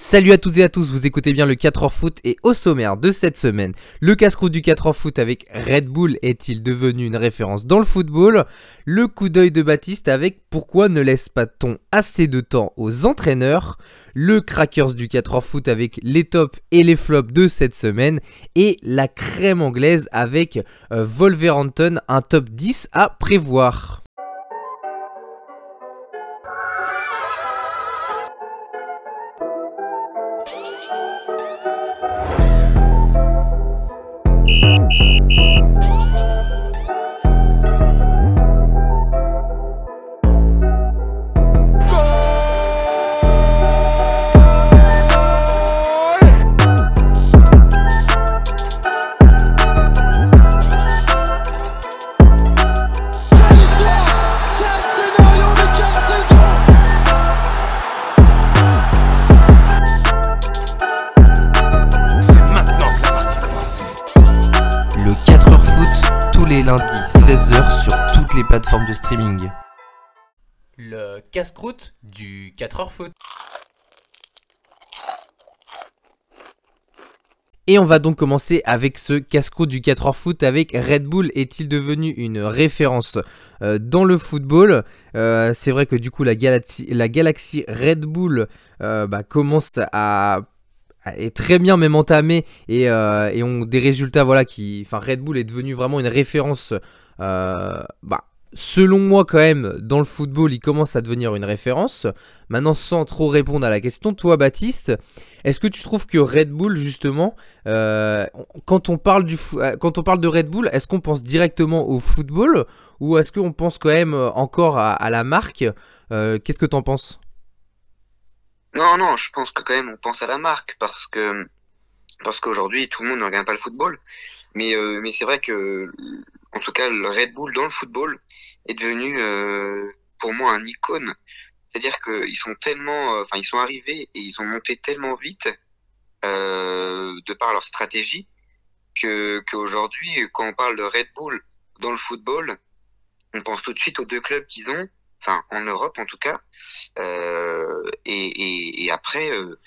Salut à toutes et à tous, vous écoutez bien le 4h foot et au sommaire de cette semaine, le casse-croûte du 4h foot avec Red Bull est-il devenu une référence dans le football? Le coup d'œil de Baptiste avec pourquoi ne laisse pas-t-on assez de temps aux entraîneurs? Le crackers du 4h foot avec les tops et les flops de cette semaine et la crème anglaise avec euh, Wolverhampton, un top 10 à prévoir. Plateforme de streaming. Le casse-croûte du 4h foot. Et on va donc commencer avec ce casse-croûte du 4h foot avec Red Bull est-il devenu une référence euh, dans le football? Euh, C'est vrai que du coup la galaxie, la galaxie Red Bull euh, bah, commence à est très bien même entamée et, et ont des résultats voilà qui enfin Red Bull est devenu vraiment une référence bah, selon moi quand même, dans le football, il commence à devenir une référence. Maintenant, sans trop répondre à la question, toi Baptiste, est-ce que tu trouves que Red Bull, justement, euh, quand, on parle du euh, quand on parle de Red Bull, est-ce qu'on pense directement au football ou est-ce qu'on pense quand même euh, encore à, la marque Qu'est-ce que tu en penses? Non, non, je pense que quand même on pense à la marque parce que parce qu'aujourd'hui tout le monde ne regarde pas le football. Mais, mais c'est vrai que en tout cas, le Red Bull dans le football est devenu euh, pour moi un icône. C'est-à-dire qu'ils sont tellement, euh, enfin, ils sont arrivés et ils ont monté tellement vite euh, de par leur stratégie que qu'aujourd'hui, quand on parle de Red Bull dans le football, on pense tout de suite aux deux clubs qu'ils ont, enfin en Europe en tout cas. Euh, et, et, et, après, euh,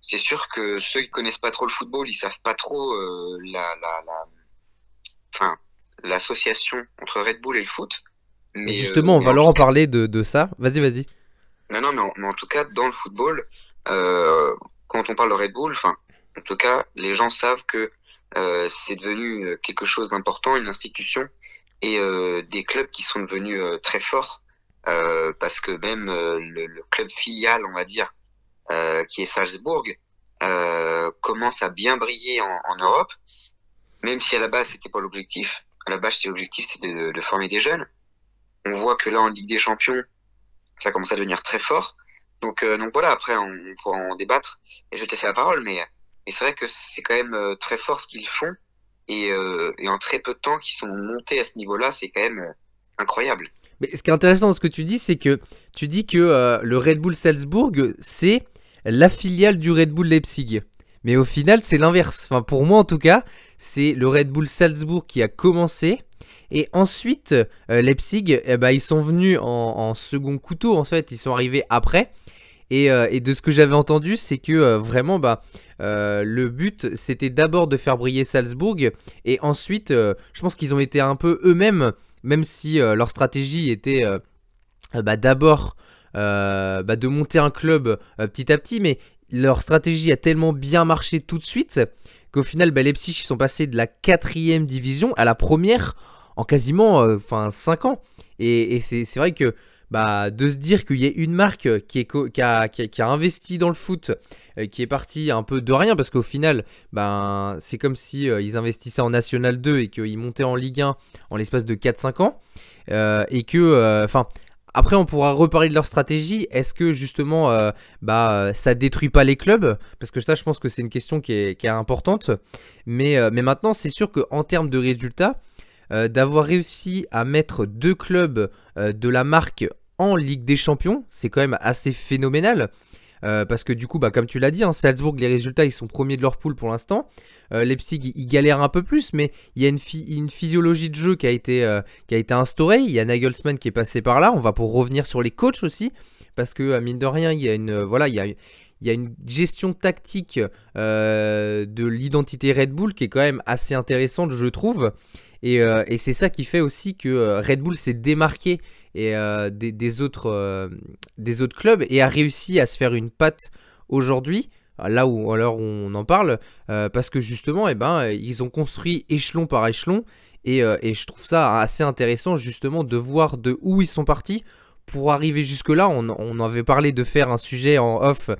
c'est sûr que ceux qui connaissent pas trop le football, ils savent pas trop euh, la, la, la, enfin l'association entre Red Bull et le foot. Mais justement, on va leur en parler de, de ça. Vas-y, vas-y. Non, non, mais en, tout cas, dans le football, euh, quand on parle de Red Bull, enfin, en tout cas, les gens savent que euh, c'est devenu quelque chose d'important, une institution, et euh, des clubs qui sont devenus euh, très forts, euh, parce que même euh, le, le, club filial, on va dire, qui est Salzbourg, commence à bien briller en, en Europe, même si à la base c'était pas l'objectif à la base, l'objectif, c'était de, de, former des jeunes. On voit que là, en Ligue des Champions, ça commence à devenir très fort. Donc, euh, donc voilà, après, on, pourra en débattre. Et je vais te laisser la parole, mais, c'est vrai que c'est quand même euh, très fort ce qu'ils font. Et, euh, et, en très peu de temps qu'ils sont montés à ce niveau-là, c'est quand même incroyable. Mais ce qui est intéressant dans ce que tu dis, c'est que tu dis que le Red Bull Salzbourg, c'est la filiale du Red Bull Leipzig. Mais au final, c'est l'inverse. Enfin, pour moi, en tout cas, c'est le Red Bull Salzbourg qui a commencé. Et ensuite, euh, Leipzig, eh ben, ils sont venus en, second couteau, en fait, ils sont arrivés après. Et, euh, de ce que j'avais entendu, c'est que euh, vraiment, bah, le but, c'était d'abord de faire briller Salzbourg. Et ensuite, je pense qu'ils ont été un peu eux-mêmes, même si leur stratégie était bah, d'abord bah, de monter un club petit à petit. Mais leur stratégie a tellement bien marché tout de suite qu'au final, bah, Leipzig ils sont passés de la quatrième division à la première en quasiment enfin euh, 5 ans. Et, c'est vrai que bah, de se dire qu'il y ait une marque qui, a, a, a, investi dans le foot, euh, qui est parti un peu de rien, parce qu'au final, ben, c'est comme si euh, ils investissaient en National 2 et qu'ils montaient en Ligue 1 en l'espace de 4-5 ans. Et que, enfin, après, on pourra reparler de leur stratégie. Est-ce que justement, euh, bah, ça détruit pas les clubs? Parce que ça, je pense que c'est une question qui est, importante. Mais, euh, mais maintenant, c'est sûr qu'en termes de résultats, euh, d'avoir réussi à mettre deux clubs euh, de la marque en Ligue des Champions, c'est quand même assez phénoménal. Euh, parce que du coup, bah, comme tu l'as dit, hein, Salzbourg, les résultats, ils sont premiers de leur poule pour l'instant. Euh, Leipzig, ils galèrent un peu plus, mais il y a une, physiologie de jeu qui a, été, euh, qui a été instaurée. Il y a Nagelsmann qui est passé par là. On va pour revenir sur les coachs aussi, parce que mine de rien, il y a une, voilà, il y a, une gestion tactique de l'identité Red Bull qui est quand même assez intéressante, je trouve. Et, c'est ça qui fait aussi que Red Bull s'est démarqué et, des, des, autres, des autres clubs et a réussi à se faire une patte aujourd'hui là où alors on en parle parce que justement eh ben ils ont construit échelon par échelon et, et, je trouve ça assez intéressant justement de voir de où ils sont partis pour arriver jusque là on, avait parlé de faire un sujet en off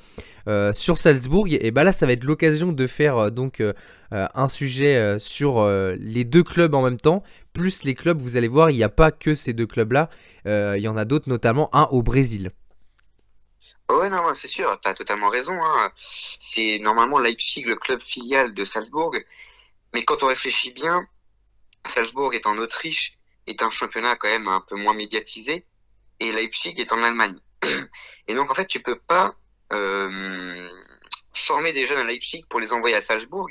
euh, sur Salzbourg. Et bah là, ça va être l'occasion de faire euh, donc euh, un sujet sur les deux clubs en même temps. Plus les clubs, vous allez voir, il n'y a pas que ces deux clubs-là. il y en a d'autres, notamment un au Brésil. Ouais, non, c'est sûr, tu as totalement raison. Hein. C'est normalement Leipzig, le club filial de Salzbourg. Mais quand on réfléchit bien, Salzbourg est en Autriche, est un championnat quand même un peu moins médiatisé, et Leipzig est en Allemagne. Et donc, en fait, tu peux pas euh, former des jeunes à Leipzig pour les envoyer à Salzbourg,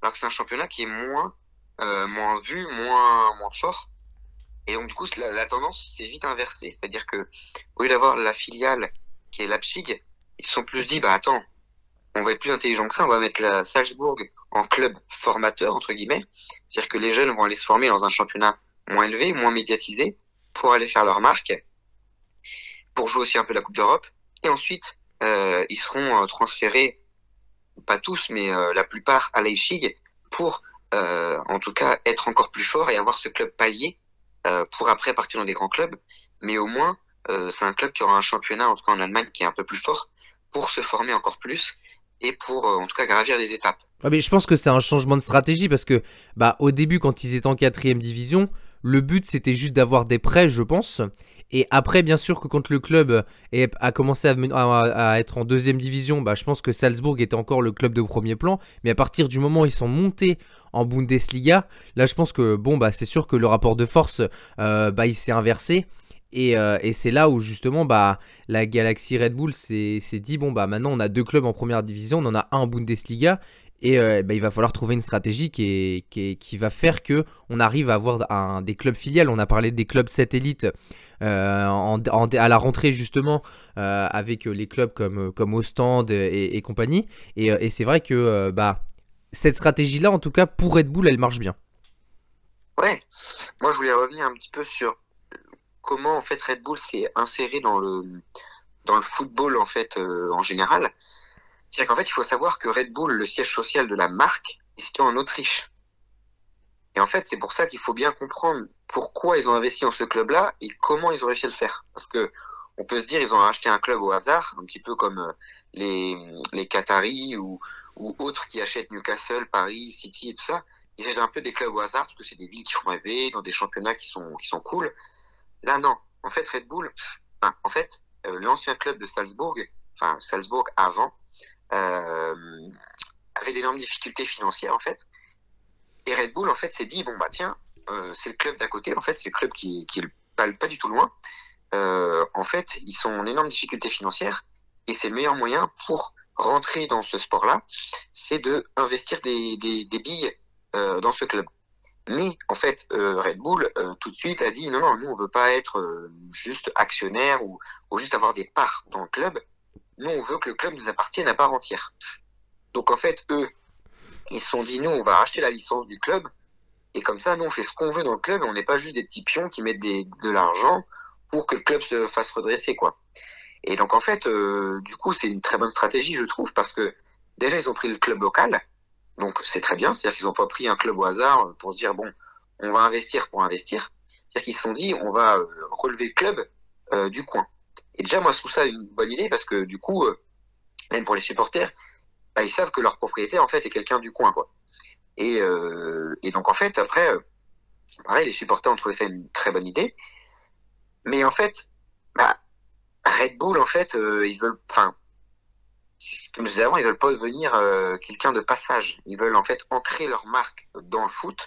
alors que c'est un championnat qui est moins, euh, moins vu, moins, moins fort. Et donc, du coup, la, la tendance s'est vite inversée. C'est-à-dire que, au lieu d'avoir la filiale qui est Leipzig, ils se sont plus dit, bah attends, on va être plus intelligent que ça, on va mettre la Salzbourg en club formateur, entre guillemets. C'est-à-dire que les jeunes vont aller se former dans un championnat moins élevé, moins médiatisé, pour aller faire leur marque, pour jouer aussi un peu la Coupe d'Europe. Et ensuite, euh, ils seront euh, transférés, pas tous, mais euh, la plupart à Leipzig pour, en tout cas, être encore plus fort et avoir ce club palier pour après partir dans des grands clubs. Mais au moins, c'est un club qui aura un championnat, en tout cas en Allemagne, qui est un peu plus fort pour se former encore plus et pour, en tout cas, gravir des étapes. Ah mais je pense que c'est un changement de stratégie parce que bah, au début, quand ils étaient en quatrième division, le but c'était juste d'avoir des prêts, je pense. Et après, bien sûr que quand le club a commencé à, être en deuxième division, bah, je pense que Salzbourg était encore le club de premier plan. Mais à partir du moment où ils sont montés en Bundesliga, là je pense que bon bah c'est sûr que le rapport de force euh, bah, il s'est inversé. Euh, et, c'est là où justement bah, la Galaxy Red Bull s'est dit bon bah maintenant on a deux clubs en première division, on en a un en Bundesliga et euh, bah, il va falloir trouver une stratégie qui, qui, qui, va faire que on arrive à avoir un, des clubs filiales. On a parlé des clubs satellites euh, à la rentrée justement euh, avec les clubs comme, comme Ostend et, compagnie. Et, et c'est vrai que bah, cette stratégie-là, en tout cas pour Red Bull, elle marche bien. Ouais, moi je voulais revenir un petit peu sur comment en fait Red Bull s'est inséré dans le, dans le football en fait en général. C'est-à-dire qu'en fait, il faut savoir que Red Bull, le siège social de la marque, est situé en Autriche. Et en fait, c'est pour ça qu'il faut bien comprendre pourquoi ils ont investi dans ce club-là et comment ils ont réussi à le faire. Parce que on peut se dire ils ont acheté un club au hasard, un petit peu comme euh, les, les Qataris ou, ou autres qui achètent Newcastle, Paris, City et tout ça. Ils achètent un peu des clubs au hasard parce que c'est des villes qui font rêver, dans des championnats qui sont, qui sont cool. Là, non. En fait, Red Bull, en fait, euh, l'ancien club de Salzbourg, enfin, Salzbourg avant, avait d'énormes difficultés financières en fait. Et Red Bull en fait s'est dit bon bah tiens euh, c'est le club d'à côté en fait c'est le club qui qui pas, pas du tout loin. Euh, en fait ils sont en énorme difficulté financière et c'est le meilleur moyen pour rentrer dans ce sport-là, c'est de investir des, des, billes euh, dans ce club. Mais en fait, euh, Red Bull euh, tout de suite a dit non non nous on veut pas être euh, juste actionnaire ou juste avoir des parts dans le club. Nous, on veut que le club nous appartienne à part entière. Donc en fait, eux, ils se sont dit, nous, on va racheter la licence du club. Et comme ça, nous, on fait ce qu'on veut dans le club. On n'est pas juste des petits pions qui mettent de l'argent pour que le club se fasse redresser, quoi. Et donc en fait, euh, du coup, c'est une très bonne stratégie, je trouve, parce que déjà, ils ont pris le club local. Donc c'est très bien. C'est-à-dire qu'ils n'ont pas pris un club au hasard pour se dire, bon, on va investir pour investir. C'est-à-dire qu'ils se sont dit, on va euh, relever le club euh, du coin. Et déjà, moi, je trouve ça une bonne idée parce que du coup, euh, même pour les supporters, bah, ils savent que leur propriétaire, en fait, est quelqu'un du coin, quoi. Et, euh, donc, en fait, après, euh, pareil, les supporters ont trouvé ça une très bonne idée. Mais en fait, bah, Red Bull, en fait, ils veulent, enfin, comme je disais avant, ils veulent pas devenir quelqu'un de passage. Ils veulent en fait ancrer leur marque dans le foot.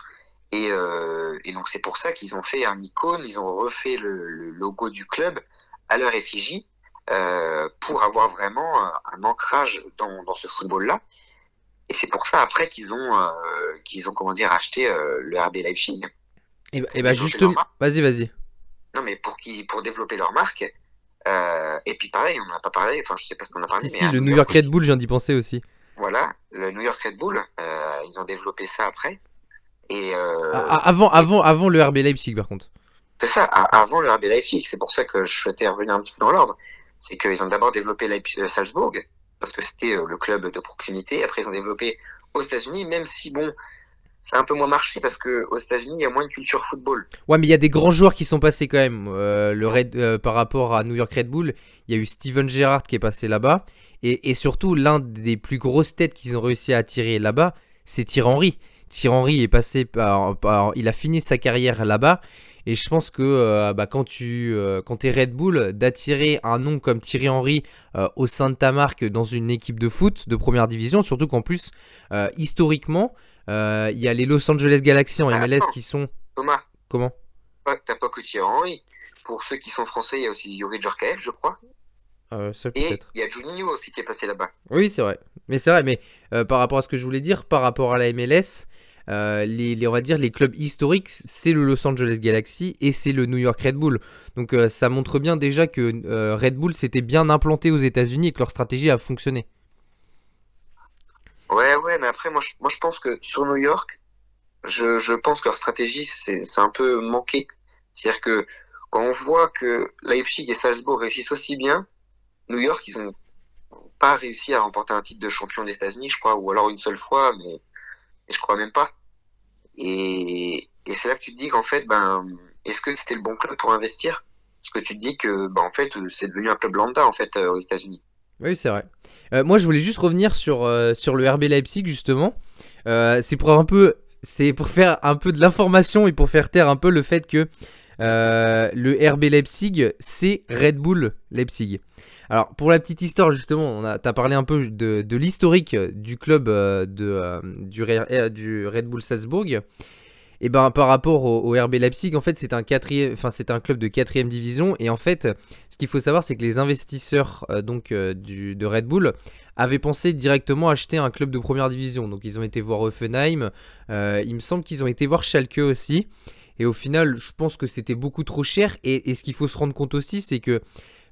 Et, euh, et donc c'est pour ça qu'ils ont fait un icône, ils ont refait le, le logo du club à leur effigie euh, pour avoir vraiment un, un ancrage dans, dans ce football-là. Et c'est pour ça après qu'ils ont euh, qu'ils ont comment dire acheté euh, le RB Leipzig. Et bah, et bah justement, vas-y, vas-y. Non mais pour qui pour développer leur marque, Euh, et puis pareil, on n'en a pas parlé, enfin je sais pas ce qu'on a parlé. Si, mais si, à le New York Red Bull, je viens d'y penser aussi. Voilà, le New York Red Bull, euh, ils ont développé ça après. Et euh, Ah, ah, Avant, avant, avant le RB Leipzig, par contre. c'est ça, avant le RB Leipzig, c'est pour ça que je souhaitais revenir un petit peu dans l'ordre. C'est qu'ils ont d'abord développé Leipzig, euh, Salzbourg, parce que c'était euh, le club de proximité. Après, ils ont développé aux États-Unis, même si bon, ça a un peu moins marché parce que aux États-Unis, il y a moins de culture football. Ouais, mais il y a des grands joueurs qui sont passés quand même. Euh, le Red, euh, par rapport à New York Red Bull, il y a eu Steven Gerrard qui est passé là-bas. Et, et surtout, l'un des plus grosses têtes qu'ils ont réussi à attirer là-bas, c'est Thierry Henry. Thierry Henry est passé par, par- Il a fini sa carrière là-bas. Et je pense que euh, bah, quand tu euh, quand es Red Bull, d'attirer un nom comme Thierry Henry euh, au sein de ta marque dans une équipe de foot de première division, surtout qu'en plus, historiquement, il y a les Los Angeles Galaxy en Ah, MLS qui sont. Thomas, Comment? T'as pas que Thierry Henry. Pour ceux qui sont français, il y a aussi Yuri Djorkaeff, je crois. Ça Et il y a Juninho aussi qui est passé là-bas. Oui, c'est vrai. Mais c'est vrai, mais par rapport à ce que je voulais dire, par rapport à la MLS, euh, les, clubs historiques, c'est le Los Angeles Galaxy et c'est le New York Red Bull. Donc euh, ça montre bien déjà que euh, Red Bull s'était bien implanté aux États-Unis et que leur stratégie a fonctionné. Ouais, ouais, mais après, moi, je, pense que sur New York, je, pense que leur stratégie, c'est, un peu manqué. C'est-à-dire que quand on voit que Leipzig et Salzbourg réussissent aussi bien, New York, ils ont pas réussi à remporter un titre de champion des États-Unis, je crois, ou alors une seule fois, mais je crois même pas. Et, c'est là que tu te dis qu'en fait, ben, est-ce que c'était le bon club pour investir? Parce que tu te dis que, ben, en fait, c'est devenu un club lambda, en fait, euh, aux États-Unis. Oui, c'est vrai. Euh, moi, je voulais juste revenir sur, euh, sur le RB Leipzig, justement. Euh, c'est pour c'est pour faire un peu de l'information et pour faire taire un peu le fait que euh, le RB Leipzig, c'est Red Bull Leipzig. Alors, pour la petite histoire, justement, on t'as parlé un peu de, l'historique du club euh, de, euh, du, Re- euh, du Red Bull Salzbourg. Et ben, par rapport au, RB Leipzig, en fait, c'est un un club de quatrième division. Et en fait, ce qu'il faut savoir, c'est que les investisseurs euh, donc euh, de Red Bull avaient pensé directement acheter un club de première division. Donc, ils ont été voir Offenheim. euh, il me semble qu'ils ont été voir Schalke aussi. Et au final, je pense que c'était beaucoup trop cher. Et ce qu'il faut se rendre compte aussi, c'est que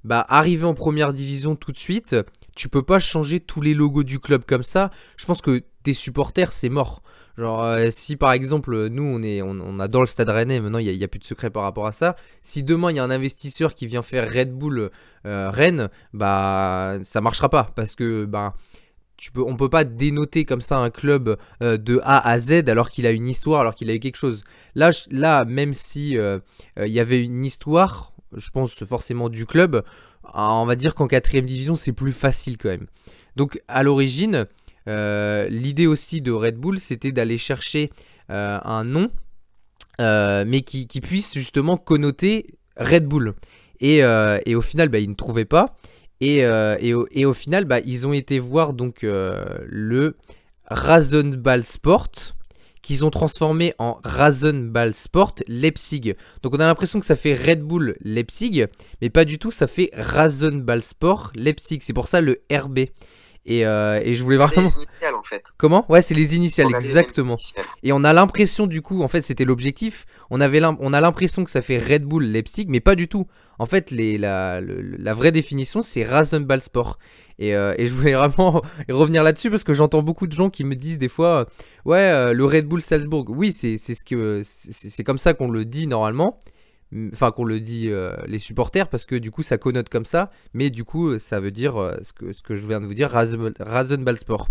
bah, arriver en première division tout de suite, tu peux pas changer tous les logos du club comme ça. Je pense que tes supporters, c'est mort. Genre, euh, si par exemple, nous, on, est, on, on adore le stade rennais, maintenant, il n'y a, plus de secret par rapport à ça. Si demain, il y a un investisseur qui vient faire Red Bull euh, Rennes, bah, ça marchera pas. Parce que, bah, tu peux, on peut pas dénoter comme ça un club euh, de A à Z alors qu'il a une histoire, alors qu'il a eu quelque chose. Là, là même si y avait une histoire, je pense forcément du club, on va dire qu'en quatrième division, c'est plus facile quand même. Donc, à l'origine, euh, l'idée aussi de Red Bull, c'était d'aller chercher euh, un nom, euh, mais qui, puisse justement connoter Red Bull. Et, au final, bah, ils ne trouvaient pas. Et, au, final, bah, ils ont été voir donc le Rasenball Sport qu'ils ont transformé en Rasenball Sport Leipzig. Donc on a l'impression que ça fait Red Bull Leipzig, mais pas du tout, ça fait Rasenball Sport Leipzig. C'est pour ça le RB. Et, euh, et je voulais Les vraiment... initiales, en fait. Comment? Ouais, c'est les initiales, les exactement. initiales. Et on a l'impression du coup, en fait c'était l'objectif, on, avait on a l'impression que ça fait Red Bull Leipzig, mais pas du tout. En fait les, la, la vraie définition c'est Rasenball Sport. Et, euh, et je voulais vraiment revenir là-dessus parce que j'entends beaucoup de gens qui me disent des fois, euh, ouais euh, le Red Bull Salzbourg, oui c'est ce comme ça qu'on le dit normalement. Enfin, qu'on le dit les supporters, parce que du coup ça connote comme ça, mais du coup ça veut dire ce, que, ce que je viens de vous dire, Rasen- Rasenball Sport.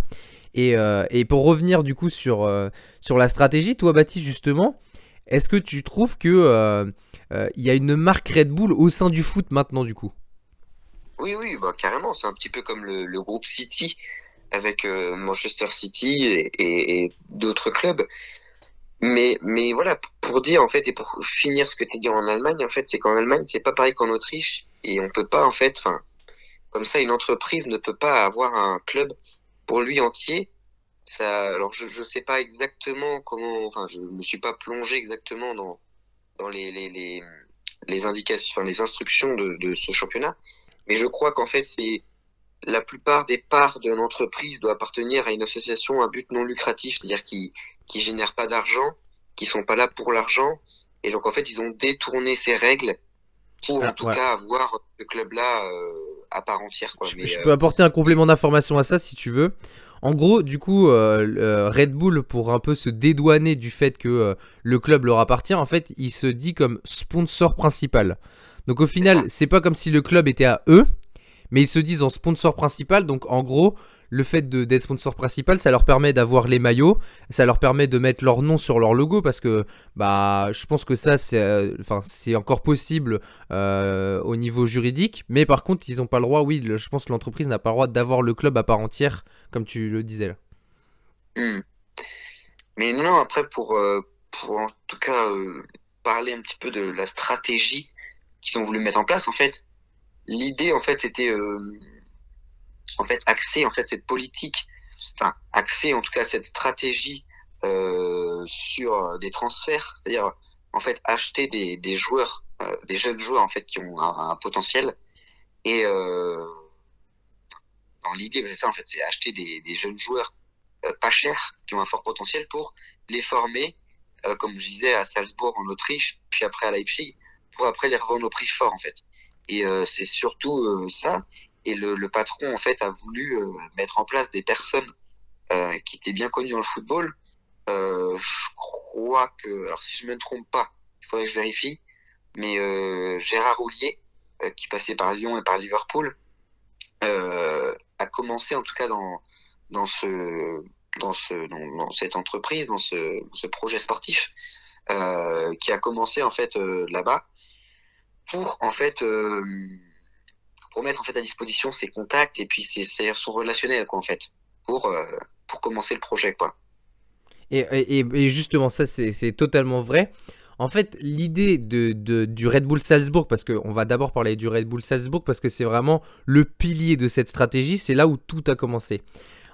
Et, et pour revenir du coup sur, sur la stratégie, toi Baptiste justement, est-ce que tu trouves que il y a une marque Red Bull au sein du foot maintenant du coup? Oui, oui, bah, carrément. C'est un petit peu comme le, le groupe City avec euh, Manchester City et, et- d'autres clubs. Mais, mais voilà, pour dire en fait et pour finir ce que tu as dit en Allemagne, en fait, c'est qu'en Allemagne, c'est pas pareil qu'en Autriche et on peut pas en fait, enfin, comme ça, une entreprise ne peut pas avoir un club pour lui entier. Ça, alors je je sais pas exactement comment, enfin, je me suis pas plongé exactement dans dans les les les, les indications, les instructions de, de ce championnat. Mais je crois qu'en fait, c'est la plupart des parts de l'entreprise doit appartenir à une association à but non lucratif, c'est-à-dire qui qui génèrent pas d'argent, qui sont pas là pour l'argent, et donc en fait, ils ont détourné ces règles pour Ah, en tout cas avoir ce club-là euh, à part entière. Quoi. Je, Mais, je euh, peux apporter un complément d'information à ça si tu veux. En gros, du coup, euh, Red Bull, pour un peu se dédouaner du fait que le club leur appartient, en fait, il se dit comme sponsor principal. Donc au final, c'est pas comme si le club était à eux, mais ils se disent en sponsor principal. Donc en gros, le fait d'être sponsor principal, ça leur permet d'avoir les maillots, ça leur permet de mettre leur nom sur leur logo parce que bah je pense que ça c'est euh, enfin c'est encore possible euh, au niveau juridique, mais par contre ils n'ont pas le droit, oui, le- je pense que l'entreprise n'a pas le droit d'avoir le club à part entière, comme tu le disais là. Hmm. Mais non, après, pour, euh, pour en tout cas euh, parler un petit peu de la stratégie qu'ils ont voulu mettre en place, en fait, l'idée, en fait, c'était euh, en fait axer en fait cette politique, enfin axer en tout cas cette stratégie euh, sur des transferts, c'est-à-dire en fait acheter des, des joueurs, euh, des jeunes joueurs en fait qui ont un, potentiel. Et euh, dans l'idée, c'est ça en fait, c'est acheter des, des jeunes joueurs euh, pas chers, qui ont un fort potentiel pour les former, euh, comme je disais, à Salzbourg en Autriche, puis après à Leipzig, pour après les revendre au prix fort en fait. Et euh, c'est surtout euh, ça. Et le, le patron en fait a voulu euh, mettre en place des personnes qui étaient bien connues dans le football. Je crois que, alors si je me trompe pas, il faudrait que je vérifie, mais Gérard Houllier, qui passait par Lyon et par Liverpool, a commencé en tout cas dans dans ce dans ce dans, cette entreprise, dans ce, ce projet sportif, qui a commencé en fait là-bas pour en fait euh, pour mettre en fait à disposition ses contacts et puis ses, ses son relationnel quoi en fait pour euh, pour commencer le projet quoi. Et, et- justement, ça c'est totalement vrai. En fait, l'idée de, de- du Red Bull Salzbourg, parce qu'on va d'abord parler du Red Bull Salzbourg, parce que c'est vraiment le pilier de cette stratégie, c'est là où tout a commencé.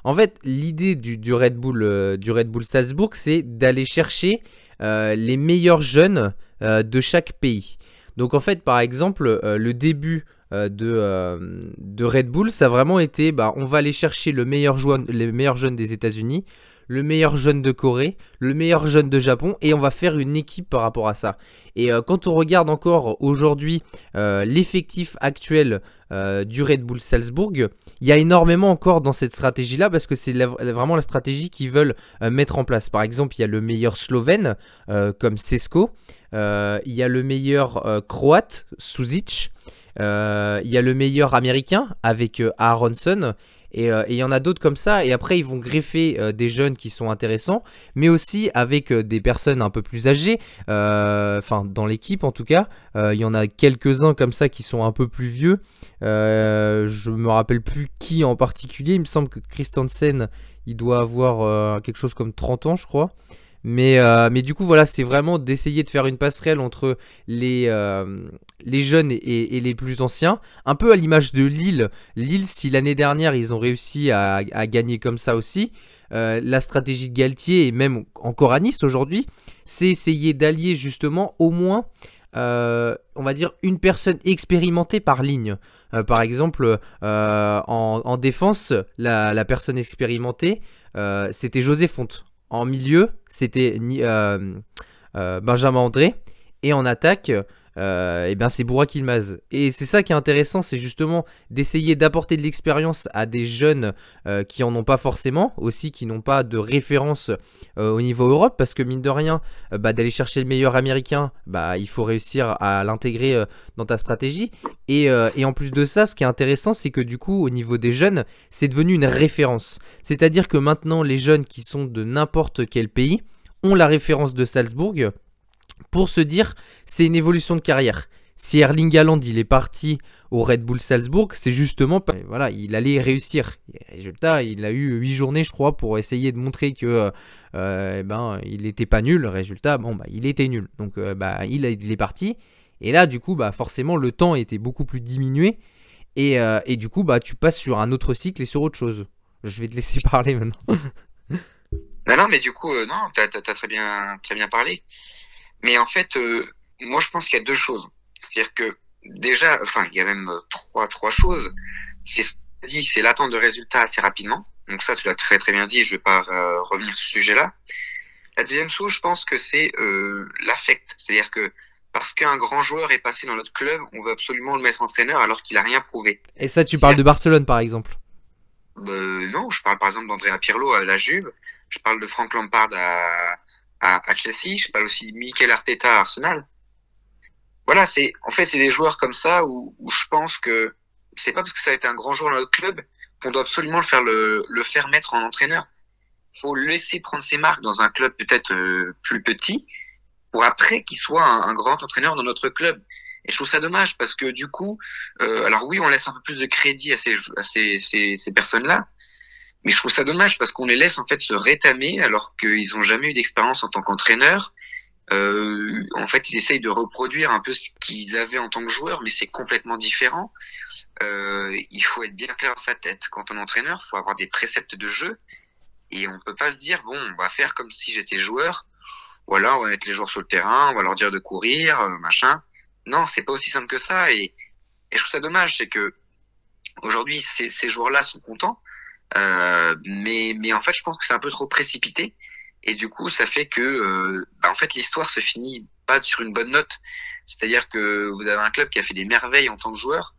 En fait, l'idée du, du Red Bull, euh, du Red Bull Salzbourg, c'est d'aller chercher euh, les meilleurs jeunes de chaque pays. Donc en fait, par exemple, euh, le début euh, de, euh, de Red Bull, ça a vraiment été, bah, on va aller chercher le meilleur les meilleurs jeunes des États-Unis, le meilleur jeune de Corée, le meilleur jeune de Japon, et on va faire une équipe par rapport à ça. Et euh, quand on regarde encore aujourd'hui euh, l'effectif actuel euh, du Red Bull Salzbourg, il y a énormément encore dans cette stratégie-là parce que c'est vraiment la stratégie qu'ils veulent mettre en place. Par exemple, il y a le meilleur Slovène comme Sesko, il y a le meilleur Croate, Suzic, il y a le meilleur Américain avec Aronson. Et euh, et il y en a d'autres comme ça. Et après, ils vont greffer euh, des jeunes qui sont intéressants, mais aussi avec euh, des personnes un peu plus âgées. Enfin, dans l'équipe en tout cas. Il y en a quelques-uns comme ça qui sont un peu plus vieux. Je me rappelle plus qui en particulier. Il me semble que Christensen, il doit avoir quelque chose comme 30 ans, je crois. Mais, mais du coup, voilà, c'est vraiment d'essayer de faire une passerelle entre les, les jeunes et, les plus anciens. Un peu à l'image de Lille. Lille, si l'année dernière, ils ont réussi à, gagner comme ça aussi, euh, la stratégie de Galtier, et même encore à Nice aujourd'hui, c'est essayer d'allier justement au moins, euh, on va dire, une personne expérimentée par ligne. Euh, par exemple, en, en défense, la, la personne expérimentée, c'était José Fonte. En milieu, c'était Benjamin André. Et en attaque, euh, eh ben c'est Bourak Ilmaz. Et c'est ça qui est intéressant, c'est justement d'essayer d'apporter de l'expérience à des jeunes euh, qui en ont pas forcément, aussi qui n'ont pas de référence euh, au niveau Europe, parce que mine de rien, bah, d'aller chercher le meilleur américain, bah, il faut réussir à l'intégrer dans ta stratégie. Et, et en plus de ça, ce qui est intéressant, c'est que du coup, au niveau des jeunes, c'est devenu une référence. C'est-à-dire que maintenant, les jeunes qui sont de n'importe quel pays ont la référence de Salzbourg pour se dire c'est une évolution de carrière. Si Erling Haaland il est parti au Red Bull Salzbourg, c'est justement pas- voilà, il allait réussir. Résultat, il a eu 8 journées je crois pour essayer de montrer que euh, euh, eh ben il était pas nul. Résultat, bon bah il était nul. Donc euh, bah il, est parti. Et là du coup bah forcément le temps était beaucoup plus diminué et, et du coup bah tu passes sur un autre cycle et sur autre chose. Je vais te laisser parler maintenant. Non, non, mais du coup, non, t'as, t'as très bien, très bien parlé. Mais en fait, euh, moi, je pense qu'il y a deux choses. C'est-à-dire que déjà, enfin, il y a même euh, trois, trois choses. C'est ce dit, c'est l'attente de résultats assez rapidement. Donc ça, tu l'as très, très bien dit. Je vais pas euh, revenir sur ce sujet-là. La deuxième chose, je pense que c'est euh, l'affect. C'est-à-dire que parce qu'un grand joueur est passé dans notre club, on veut absolument le mettre entraîneur alors qu'il a rien prouvé. Et ça, tu parles de Barcelone par exemple Euh, non, je parle par exemple d'Andrea Pirlo à la Juve, je parle de Frank Lampard à, à, à Chelsea, je parle aussi de Mikel Arteta à Arsenal. Voilà, c'est en fait c'est des joueurs comme ça où, je pense que c'est pas parce que ça a été un grand joueur dans notre club qu'on doit absolument le faire le, faire mettre en entraîneur. Faut le laisser prendre ses marques dans un club peut-être euh, plus petit pour après qu'il soit un, grand entraîneur dans notre club. Et je trouve ça dommage parce que du coup, euh, alors oui, on laisse un peu plus de crédit à ces, à ces, ces personnes-là, mais je trouve ça dommage parce qu'on les laisse en fait se rétamer alors qu'ils ont jamais eu d'expérience en tant qu'entraîneur. Euh, en fait, ils essayent de reproduire un peu ce qu'ils avaient en tant que joueurs, mais c'est complètement différent. Euh, il faut être bien clair dans sa tête. Quand on est entraîneur, il faut avoir des préceptes de jeu et on peut pas se dire bon, on va faire comme si j'étais joueur. Voilà, on va mettre les joueurs sur le terrain, on va leur dire de courir, euh, machin. Non, c'est pas aussi simple que ça. Et, et je trouve ça dommage, c'est que aujourd'hui ces, ces joueurs-là sont contents, euh, mais en fait, je pense que c'est un peu trop précipité. Et du coup, ça fait que euh, bah, en fait l'histoire se finit pas sur une bonne note. C'est-à-dire que vous avez un club qui a fait des merveilles en tant que joueur,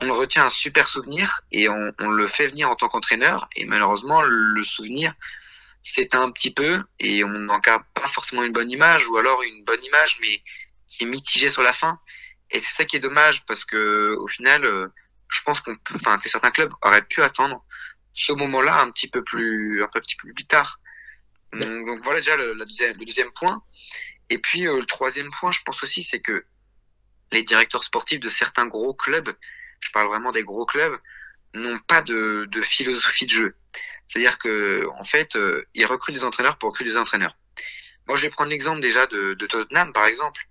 on retient un super souvenir et on, le fait venir en tant qu'entraîneur. Et malheureusement, le souvenir c'est un petit peu et on n'en garde pas forcément une bonne image ou alors une bonne image mais qui est mitigée sur la fin. Et c'est ça qui est dommage parce que au final, euh, je pense qu'on peut, enfin que certains clubs auraient pu attendre ce moment-là un petit peu plus, un peu petit peu plus tard. Donc, donc voilà déjà le, la deuxième, le deuxième point. Et puis euh, le troisième point, je pense aussi, c'est que les directeurs sportifs de certains gros clubs, je parle vraiment des gros clubs, n'ont pas de, de philosophie de jeu. C'est-à-dire que en fait, euh, ils recrutent des entraîneurs pour recruter des entraîneurs. Moi, je vais prendre l'exemple déjà de, de Tottenham, par exemple.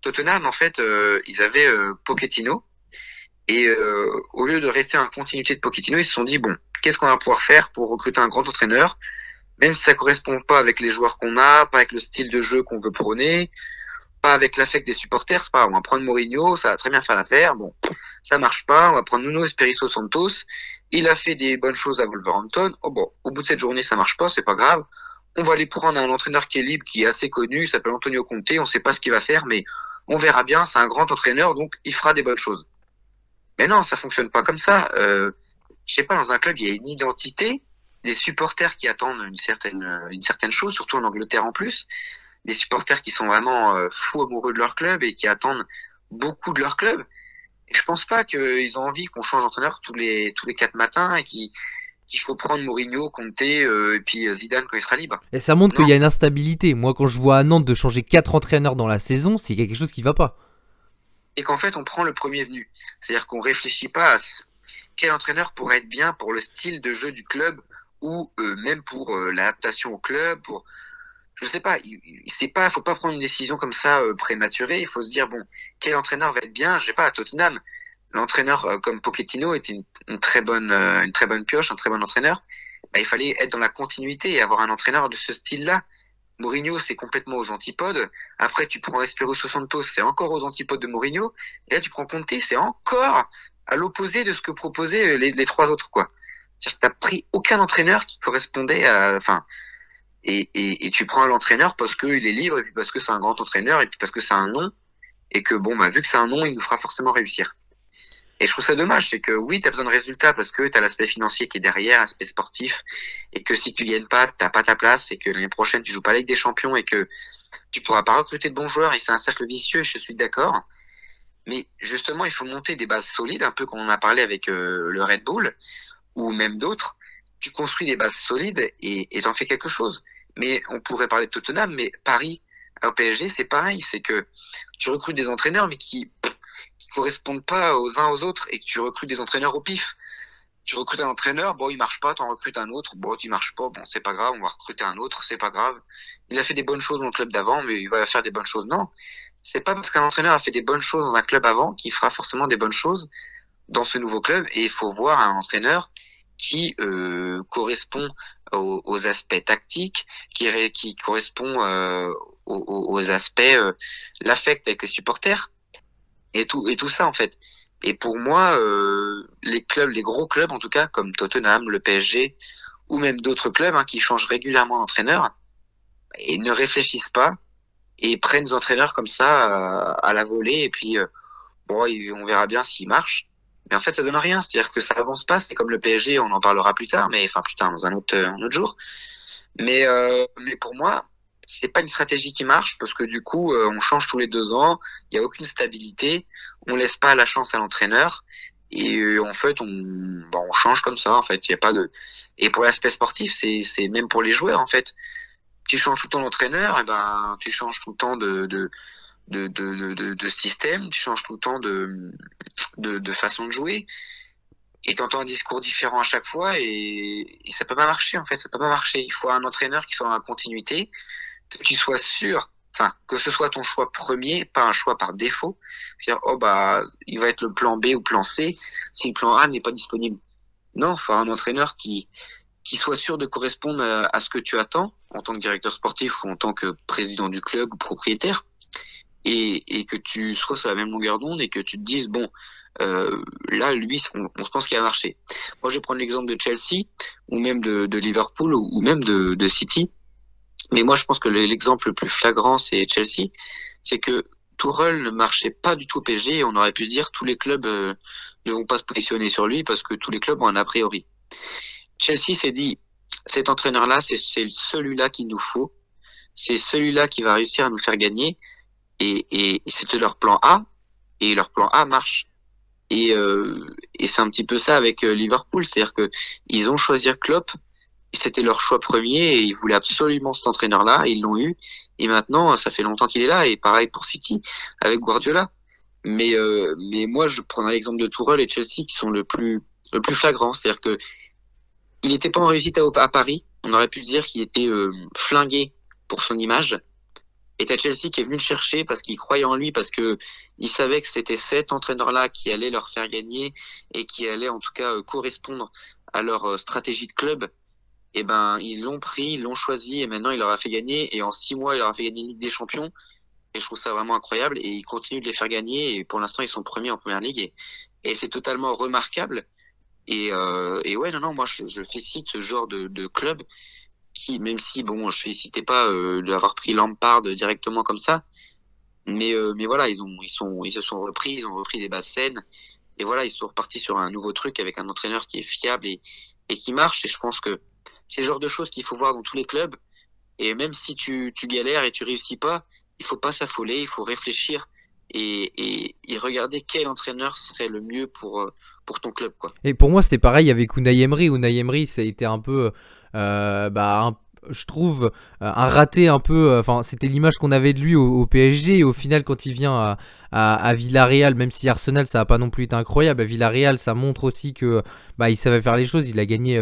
Tottenham, en fait, euh, ils avaient Pochettino. Et au lieu de rester en continuité de Pochettino, ils se sont dit, bon, qu'est-ce qu'on va pouvoir faire pour recruter un grand entraîneur Même si ça correspond pas avec les joueurs qu'on a, pas avec le style de jeu qu'on veut prôner, pas avec l'affect des supporters, c'est pas grave, on va prendre Mourinho, ça va très bien faire l'affaire. Bon, ça marche pas, on va prendre Nuno Espirito Santos. Il a fait des bonnes choses à Wolverhampton. Oh bon, au bout de cette journée, ça marche pas, c'est pas grave. On va aller prendre un entraîneur qui est libre, qui est assez connu, il s'appelle Antonio Conte, on sait pas ce qu'il va faire, mais on verra bien, c'est un grand entraîneur, donc il fera des bonnes choses. Mais non, ça fonctionne pas comme ça. Euh, je sais pas, dans un club, il y a une identité, des supporters qui attendent une certaine, une certaine chose, surtout en Angleterre en plus, des supporters qui sont vraiment euh, fous amoureux de leur club et qui attendent beaucoup de leur club. Et je pense pas qu'ils ont envie qu'on change d'entraîneur tous les tous les quatre matins et qui qu'il faut prendre Mourinho, Conte euh, et puis Zidane quand il sera libre. Et ça montre qu'il y a une instabilité. Moi, quand je vois à Nantes de changer quatre entraîneurs dans la saison, c'est qu'il quelque chose qui va pas. Et qu'en fait on prend le premier venu. C'est-à-dire qu'on réfléchit pas à quel entraîneur pourrait être bien pour le style de jeu du club ou euh, même pour euh, l'adaptation au club, je sais pas, c'est pas, faut pas prendre une décision comme ça euh, prématurée. Il faut se dire bon, quel entraîneur va être bien? Je sais pas à Tottenham, l'entraîneur comme Pochettino était une, très bonne, pioche, un très bon entraîneur. Bah, il fallait être dans la continuité et avoir un entraîneur de ce style-là. Mourinho, c'est complètement aux antipodes. Après, tu prends Espirito Santos, c'est encore aux antipodes de Mourinho. Et là, tu prends Conte, c'est encore à l'opposé de ce que proposaient les, les trois autres, quoi. C'est-à-dire que t'as pris aucun entraîneur qui correspondait à, enfin, et, et, et tu prends l'entraîneur parce qu'il est libre, et puis parce que c'est un grand entraîneur, et puis parce que c'est un nom, et que bon, bah, vu que c'est un nom, il nous fera forcément réussir. Et je trouve ça dommage, c'est que oui, tu as besoin de résultats parce que tu as l'aspect financier qui est derrière, l'aspect sportif, et que si tu gagnes pas, t'as pas ta place, et que l'année prochaine tu joues pas la Ligue des Champions, et que tu pourras pas recruter de bons joueurs, et c'est un cercle vicieux, je suis d'accord. Mais justement, il faut monter des bases solides, un peu comme on a parlé avec euh, le Red Bull, ou même d'autres. Tu construis des bases solides et t'en fais quelque chose. Mais on pourrait parler de Tottenham, mais Paris au PSG, c'est pareil, c'est que tu recrutes des entraîneurs, mais qui qui correspondent pas aux uns aux autres et que tu recrutes des entraîneurs au pif. Tu recrutes un entraîneur, bon, il marche pas, t'en recrutes un autre, bon, il marche pas, bon, c'est pas grave, on va recruter un autre, c'est pas grave. Il a fait des bonnes choses dans le club d'avant, mais il va faire des bonnes choses. Non. C'est pas parce qu'un entraîneur a fait des bonnes choses dans un club avant qu'il fera forcément des bonnes choses dans ce nouveau club et il faut voir un entraîneur qui euh, correspond aux, aspects tactiques, qui, correspond euh, aux aspects euh, l'affect avec les supporters et tout et tout ça en fait. Et pour moi, euh, les clubs, les gros clubs en tout cas, comme Tottenham, le PSG ou même d'autres clubs hein, qui changent régulièrement d'entraîneur, et ne réfléchissent pas et prennent des entraîneurs comme ça à, la volée et puis euh, bon, on verra bien s'il marche. Mais en fait, ça donne rien. C'est-à-dire que ça avance pas. C'est comme le PSG, on en parlera plus tard, mais enfin plus tard dans un autre, un autre jour. Mais, euh, mais pour moi, c'est pas une stratégie qui marche parce que du coup, euh, on change tous les deux ans. Il y a aucune stabilité. On laisse pas la chance à l'entraîneur. Et euh, en fait, on, bah, on change comme ça. En fait, il y a pas de. Et pour l'aspect sportif, c'est, c'est même pour les joueurs en fait. Tu changes tout le temps d'entraîneur, et ben tu changes tout le temps de, de de, de, de, système, tu changes tout le temps de, façon de jouer et t'entends un discours différent à chaque fois et, ça peut pas marcher en fait, ça peut pas marcher. Il faut un entraîneur qui soit en continuité, que tu sois sûr, enfin que ce soit ton choix premier, pas un choix par défaut. C'est-à-dire oh bah il va être le plan B ou plan C si le plan A n'est pas disponible. Non, faut un entraîneur qui qui soit sûr de correspondre à, ce que tu attends en tant que directeur sportif ou en tant que président du club ou propriétaire et, et que tu sois sur la même longueur d'onde et que tu te dises bon euh, là, lui, on, on se pense qu'il a marché. Moi, je vais prendre l'exemple de Chelsea, ou même de, de Liverpool, ou, même de, de, City. Mais moi, je pense que l'exemple le plus flagrant, c'est Chelsea. C'est que Tourelle ne marchait pas du tout au PSG, et on aurait pu se dire tous les clubs euh, ne vont pas se positionner sur lui parce que tous les clubs ont un a priori. Chelsea s'est dit, cet entraîneur-là, c'est celui-là qu'il nous faut. C'est celui-là qui va réussir à nous faire gagner. Et, et c'était leur plan A, et leur plan A marche. Et, euh, et c'est un petit peu ça avec euh, Liverpool, c'est-à-dire que ils ont choisi Klopp, c'était leur choix premier et ils voulaient absolument cet entraîneur-là, ils l'ont eu. Et maintenant, ça fait longtemps qu'il est là. Et pareil pour City avec Guardiola. Mais euh, mais moi, je prendrais l'exemple de Tourelle et Chelsea qui sont le plus le plus flagrant, c'est-à-dire que il n'était pas en réussite à, Paris. On aurait pu dire qu'il était euh, flingué pour son image. Et t'as Chelsea qui est venu le chercher parce qu'il croyait en lui, parce que il savait que c'était cet entraîneur-là qui allait leur faire gagner et qui allait en tout cas euh, correspondre à leur euh, stratégie de club. Et eh ben ils l'ont pris, ils l'ont choisi et maintenant il leur a fait gagner. Et en six mois il leur a fait gagner Ligue des Champions. Et je trouve ça vraiment incroyable. Et ils continuent de les faire gagner. Et pour l'instant ils sont premiers en première ligue. Et c'est totalement remarquable. Et, euh, et ouais non non moi je, je félicite ce genre de, de club qui, même si bon, je félicitais pas euh, d'avoir pris Lampard directement comme ça, mais euh, mais voilà, ils ont ils sont ils se sont repris, ils ont repris des basses scènes et voilà, ils sont repartis sur un nouveau truc avec un entraîneur qui est fiable et et qui marche. Et je pense que c'est le genre de choses qu'il faut voir dans tous les clubs. Et même si tu, tu galères et tu réussis pas, il faut pas s'affoler, il faut réfléchir et, et, et, regarder quel entraîneur serait le mieux pour, euh, pour ton club. Quoi. Et pour moi, c'est pareil avec Unai Emery. Unai Emery, ça a été un peu euh, bah, je trouve euh, un raté un peu. Euh, enfin, c'était l'image qu'on avait de lui au, PSG. Et au final, quand il vient à, à, Villarreal, même si Arsenal ça a pas non plus été incroyable, à Villarreal ça montre aussi que bah, il savait faire les choses. Il a gagné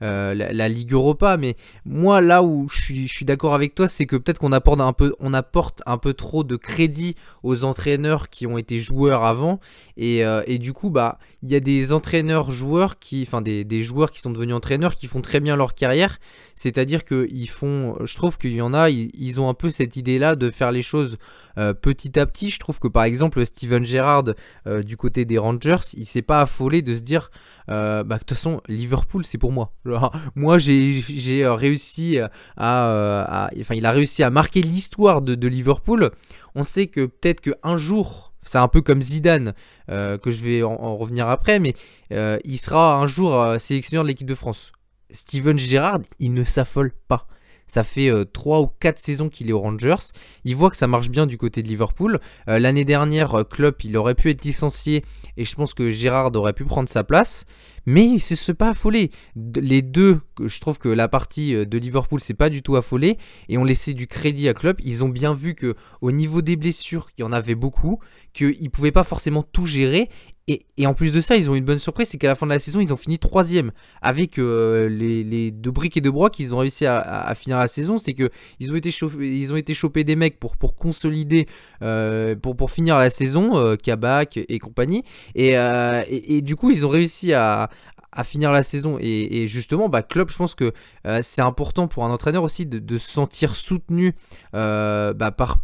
la, Ligue Europa. Mais moi, là où je suis, d'accord avec toi, c'est que peut-être qu'on apporte un peu, on apporte un peu trop de crédit aux entraîneurs qui ont été joueurs avant. Et, et du coup, bah, il y a des entraîneurs joueurs qui, enfin des, des joueurs qui sont devenus entraîneurs qui font très bien leur carrière. C'est-à-dire qu'ils font, je trouve qu'il y en a, ils, ont un peu cette idée-là de faire les choses euh, petit à petit. Je trouve que par exemple Steven Gerrard euh, du côté des Rangers, il s'est pas affolé de se dire, euh, bah de toute façon Liverpool c'est pour moi. moi j'ai réussi à, enfin il a réussi à marquer l'histoire de, de Liverpool. On sait que peut-être qu'un jour c'est un peu comme Zidane, que je vais en, revenir après, mais il sera un jour sélectionneur de l'équipe de France. Steven Gerrard, il ne s'affole pas. Ça fait 3 euh, ou 4 saisons qu'il est aux Rangers. Il voit que ça marche bien du côté de Liverpool. Euh, l'année dernière, euh, Klopp, il aurait pu être licencié et je pense que Gerrard aurait pu prendre sa place. Mais il ne s'est pas affolé. Les deux, je trouve que la partie de Liverpool c'est pas du tout affolé et on laissait du crédit à Klopp. Ils ont bien vu que au niveau des blessures, il y en avait beaucoup, qu'ils ne pouvaient pas forcément tout gérer et, en plus de ça, ils ont une bonne surprise, c'est qu'à la fin de la saison, ils ont fini troisième avec euh, les, deux briques et deux brocs. Ils ont réussi à, finir la saison, c'est que ils ont été chauffés, ils ont été chopés des mecs pour pour consolider, euh, pour pour finir la saison, euh, Kabak et compagnie. Et, du coup, ils ont réussi à, à finir la saison. Et, justement, bah, Klopp, je pense que euh, c'est important pour un entraîneur aussi de, se sentir soutenu euh, bah, par,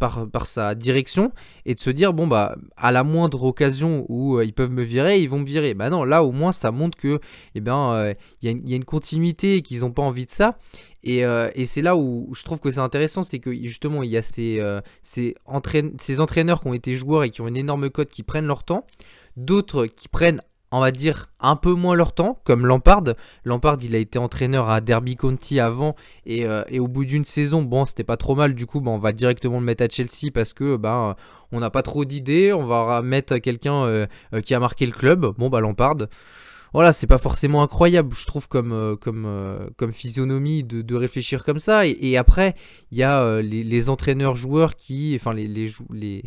sa direction et de se dire bon bah à la moindre occasion où euh, ils peuvent me virer, ils vont me virer. Bah non, là au moins ça montre que eh bien il y, a une continuité et qu'ils n'ont pas envie de ça. Et, et c'est là où je trouve que c'est intéressant, c'est que justement il y a ces, ces, ces entraîneurs qui ont été joueurs et qui ont une énorme cote qui prennent leur temps d'autres qui prennent on va dire, un peu moins leur temps, comme Lampard. Lampard, il a été entraîneur à Derby County avant, et, euh, au bout d'une saison, bon, c'était pas trop mal, du coup, on va directement le mettre à Chelsea parce que, ben, on n'a pas trop d'idées, on va mettre quelqu'un euh, euh, qui a marqué le club. Bon, bah, Lampard voilà, c'est pas forcément incroyable, je trouve, comme, euh, comme, euh, comme physionomie de, de, réfléchir comme ça. Et, après, il y a euh, les, les entraîneurs-joueurs qui. Enfin, les. les, les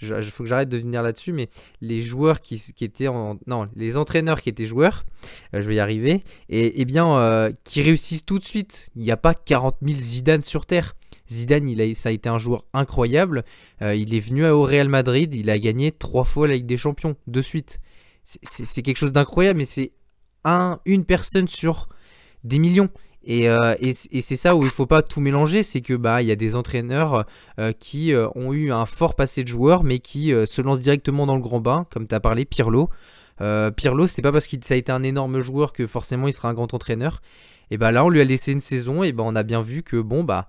faut que j'arrête de venir là-dessus, mais les joueurs qui, qui, étaient en. Non, les entraîneurs qui étaient joueurs, je vais y arriver, et, et bien, qui réussissent tout de suite. Il n'y a pas 40 000 Zidane sur Terre. Zidane, il a, ça a été un joueur incroyable. il est venu au Real Madrid, il a gagné trois fois la Ligue des Champions de suite c'est quelque chose d'incroyable, mais c'est un, une personne sur des millions. Et, euh, c'est ça où il faut pas tout mélanger, c'est que bah il y a des entraîneurs euh, qui euh, ont eu un fort passé de joueur, mais qui se lancent directement dans le grand bain, comme tu as parlé, Pirlo. Pirlo, c'est pas parce qu'il ça a été un énorme joueur que forcément il sera un grand entraîneur. Et bah là, on lui a laissé une saison, et bah on a bien vu que bon bah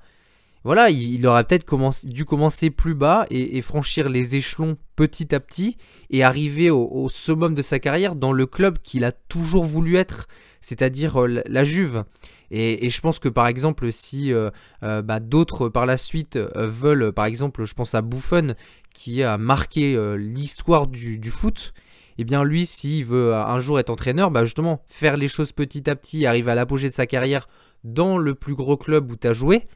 voilà, il, aurait peut-être dû commencer plus bas et, franchir les échelons petit à petit et arriver au, summum de sa carrière dans le club qu'il a toujours voulu être, c'est-à-dire euh, la Juve. Et, je pense que par exemple, si euh, euh, bah, d'autres par la suite veulent, par exemple, je pense à Buffon qui a marqué l'histoire du, foot, et eh bien lui, s'il veut un jour être entraîneur, bah justement, faire les choses petit à petit, arriver à l'apogée de sa carrière dans le plus gros club où tu as joué,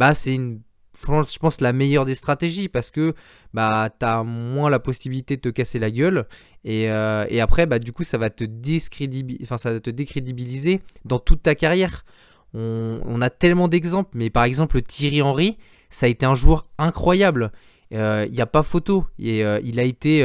bah c'est une je pense la meilleure des stratégies parce que bah as moins la possibilité de te casser la gueule et, euh, et après bah du coup ça va te enfin ça te décrédibiliser dans toute ta carrière. On, a tellement d'exemples mais par exemple Thierry Henry ça a été un joueur incroyable. Il euh, n'y a pas photo et euh, il a été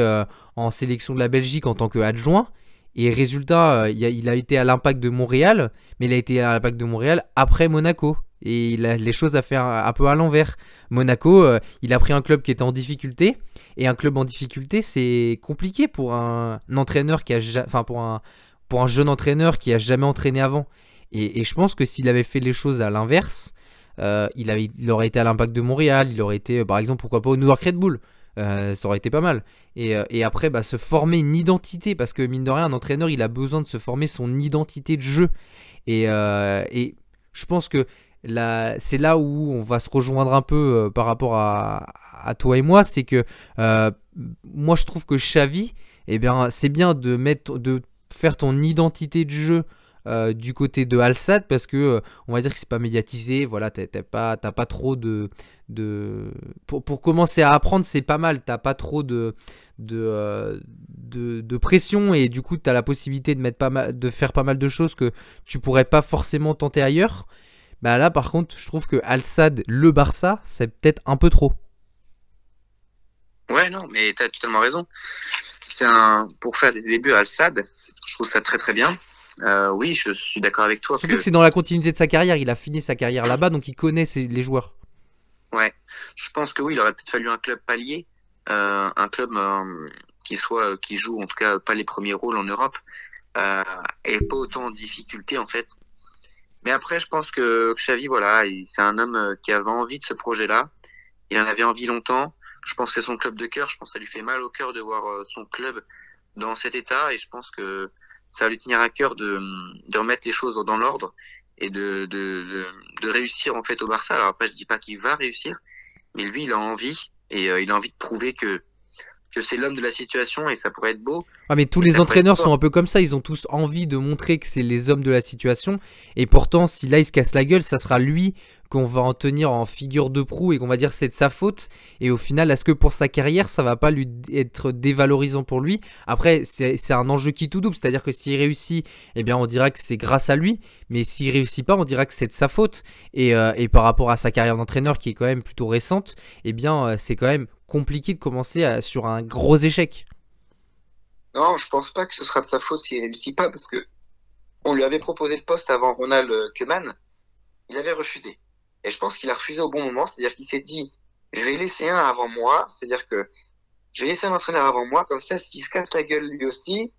en sélection de la Belgique en tant qu'adjoint et résultat il il a été à l'impact de Montréal mais il a été à l'impact de Montréal après Monaco et il a les choses à faire un, peu à l'envers. Monaco, euh, il a pris un club qui était en difficulté. Et un club en difficulté, c'est compliqué pour un, entraîneur qui a, enfin pour un, pour un jeune entraîneur qui a jamais entraîné avant. Et, je pense que s'il avait fait les choses à l'inverse, euh, il, aurait été à l'Impact de Montréal, il aurait été, par exemple, pourquoi pas au New York Red Bull. Euh, ça aurait été pas mal. Et, après, bah, se former une identité, parce que mine de rien, un entraîneur, il a besoin de se former son identité de jeu. Et je pense que c'est là où on va se rejoindre un peu euh, par rapport à, toi et moi, c'est que euh, moi je trouve que Xavi, eh bien, c'est bien de mettre, de faire ton identité de jeu euh, du côté de Alsad parce que on va dire que c'est pas médiatisé, voilà, t'as pas, trop de, de pour, commencer à apprendre, c'est pas mal, t'as pas trop de de, de, pression et du coup tu as la possibilité de mettre de faire pas mal de choses que tu pourrais pas forcément tenter ailleurs bah là, par contre, je trouve que Al-Sad, le Barça, c'est peut-être un peu trop. Ouais, non, mais tu as totalement raison. C'est un... Pour faire des débuts à Al-Sad, je trouve ça très très bien. Euh, oui, je suis d'accord avec toi. Surtout que, c'est dans la continuité de sa carrière. Il a fini sa carrière là-bas, donc il connaît les joueurs. Ouais, je pense que oui, il aurait peut-être fallu un club palier, euh, un club euh, qui soit, qui joue en tout cas pas les premiers rôles en Europe, et pas autant en difficulté en fait. Mais après, je pense que Xavi, voilà, c'est un homme euh, qui avait envie de ce projet-là. Il en avait envie longtemps. Je pense que c'est son club de cœur. Je pense que ça lui fait mal au cœur de voir euh, son club dans cet état. Et je pense que ça va lui tenir à cœur de, remettre les choses dans l'ordre et de, réussir en fait au Barça. Alors après, je dis pas qu'il va réussir, mais lui, il a envie et euh, il a envie de prouver que que c'est l'homme de la situation et ça pourrait être beau. Ah mais tous les entraîneurs sont un peu comme ça, ils ont tous envie de montrer que c'est les hommes de la situation et pourtant si là il se casse la gueule, ça sera lui qu'on va en tenir en figure de proue et qu'on va dire c'est de sa faute. Et au final, est-ce que pour sa carrière, ça va pas lui être dévalorisant pour lui? Après, c'est un enjeu qui tout double, c'est-à-dire que s'il réussit, eh bien on dira que c'est grâce à lui, mais s'il réussit pas, on dira que c'est de sa faute. Et, euh, et, par rapport à sa carrière d'entraîneur qui est quand même plutôt récente, eh bien euh, c'est quand même compliqué de commencer sur un gros échec. Non, je pense pas que ce sera de sa faute s'il réussit pas, parce que on lui avait proposé le poste avant Ronald Koeman, il avait refusé. Et je pense qu'il a refusé au bon moment, c'est-à-dire qu'il s'est dit, je vais laisser un avant moi, c'est-à-dire que je vais laisser un entraîneur avant moi, comme ça, s'il se casse la gueule lui aussi,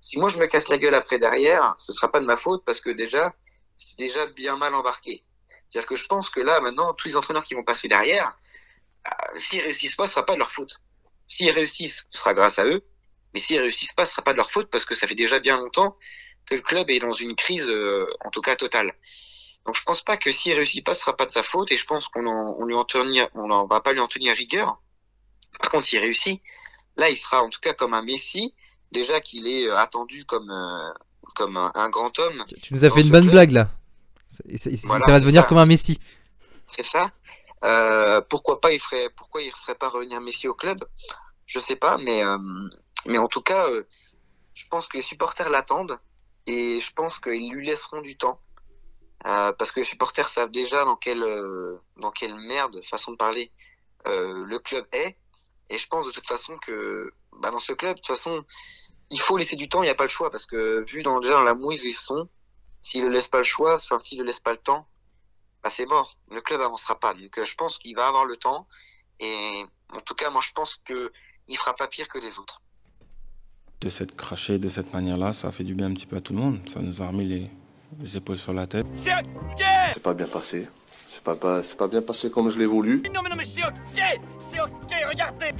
si moi je me casse la gueule après derrière, ce sera pas de ma faute parce que déjà, c'est déjà bien mal embarqué. C'est-à-dire que je pense que là, maintenant, tous les entraîneurs qui vont passer derrière, euh, s'ils réussissent pas, ce sera pas de leur faute. S'ils réussissent, ce sera grâce à eux. Mais s'ils réussissent pas, ce sera pas de leur faute parce que ça fait déjà bien longtemps que le club est dans une crise, euh, en tout cas totale. Donc je pense pas que s'il réussit pas, ce sera pas de sa faute et je pense qu'on on lui en tenir, on en va pas lui en tenir rigueur. Par contre, s'il réussit, là, il sera en tout cas comme un Messi, déjà qu'il est euh, attendu comme euh, comme un, un grand homme. Tu nous as fait une bonne club. blague là. Voilà, ça va devenir ça. comme un Messi. C'est ça. Euh, pourquoi pas il ferait pourquoi il ferait pas revenir Messi au club? Je sais pas, mais euh, mais en tout cas, euh, je pense que les supporters l'attendent et je pense qu'ils lui laisseront du temps. Euh, parce que les supporters savent déjà dans quelle euh, dans quelle merde façon de parler le club est. Et je pense de toute façon que bah, dans ce club de toute façon il faut laisser du temps, il n'y a pas le choix. Parce que vu dans déjà dans la mouise où ils sont, s'ils ne laissent pas le choix, enfin s'ils ne laissent pas le temps, bah, c'est mort. Le club avancera pas. Donc euh, je pense qu'il va avoir le temps. Et en tout cas, moi je pense que il fera pas pire que les autres. De s'être craché de cette manière-là, ça a fait du bien un petit peu à tout le monde. Ça nous a remis les, les épaules sur la tête. C'est pas bien passé. C'est pas, pas, c'est pas bien passé comme je l'ai voulu.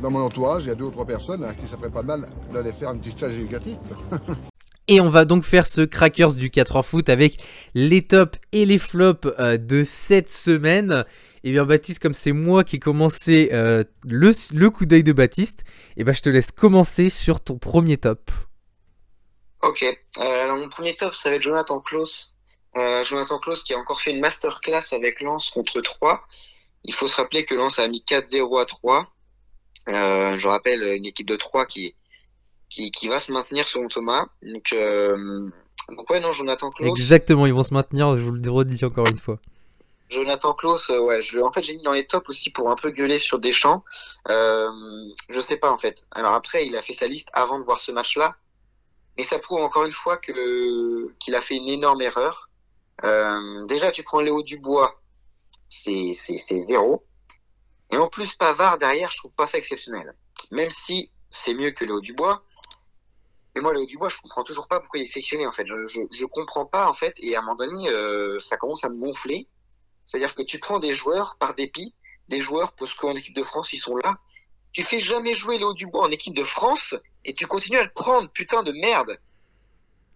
Dans mon entourage, il y a deux ou trois personnes hein, qui ça ferait pas de mal d'aller faire un petit stage éducatif. Et on va donc faire ce Crackers du 4 heures foot avec les tops et les flops euh, de cette semaine. Et bien Baptiste, comme c'est moi qui ai commencé euh, le, le coup d'œil de Baptiste, et ben je te laisse commencer sur ton premier top. Ok. Euh, mon premier top, ça va être Jonathan Klaus. Euh, Jonathan Klaus qui a encore fait une masterclass avec Lens contre 3. Il faut se rappeler que Lens a mis 4-0 à 3. Euh, je rappelle une équipe de 3 qui, qui, qui va se maintenir selon Thomas. Donc, euh, donc ouais, non, Jonathan Klaus. Exactement, ils vont se maintenir, je vous le redis encore une fois. Jonathan Klaus, euh, ouais, je, en fait, j'ai mis dans les tops aussi pour un peu gueuler sur Deschamps. Euh, je sais pas, en fait. Alors après, il a fait sa liste avant de voir ce match-là. Mais ça prouve encore une fois que qu'il a fait une énorme erreur. Euh, déjà, tu prends Léo Dubois, c'est c'est c'est zéro. Et en plus, Pavard derrière, je trouve pas ça exceptionnel. Même si c'est mieux que Léo Dubois. Mais moi, Léo Dubois, je comprends toujours pas pourquoi il est sélectionné, en fait. Je, je, je comprends pas, en fait. Et à un moment donné, euh, ça commence à me gonfler. C'est-à-dire que tu prends des joueurs par dépit, des joueurs parce qu'en équipe de France, ils sont là. Tu fais jamais jouer Léo Dubois en équipe de France et tu continues à le prendre, putain de merde.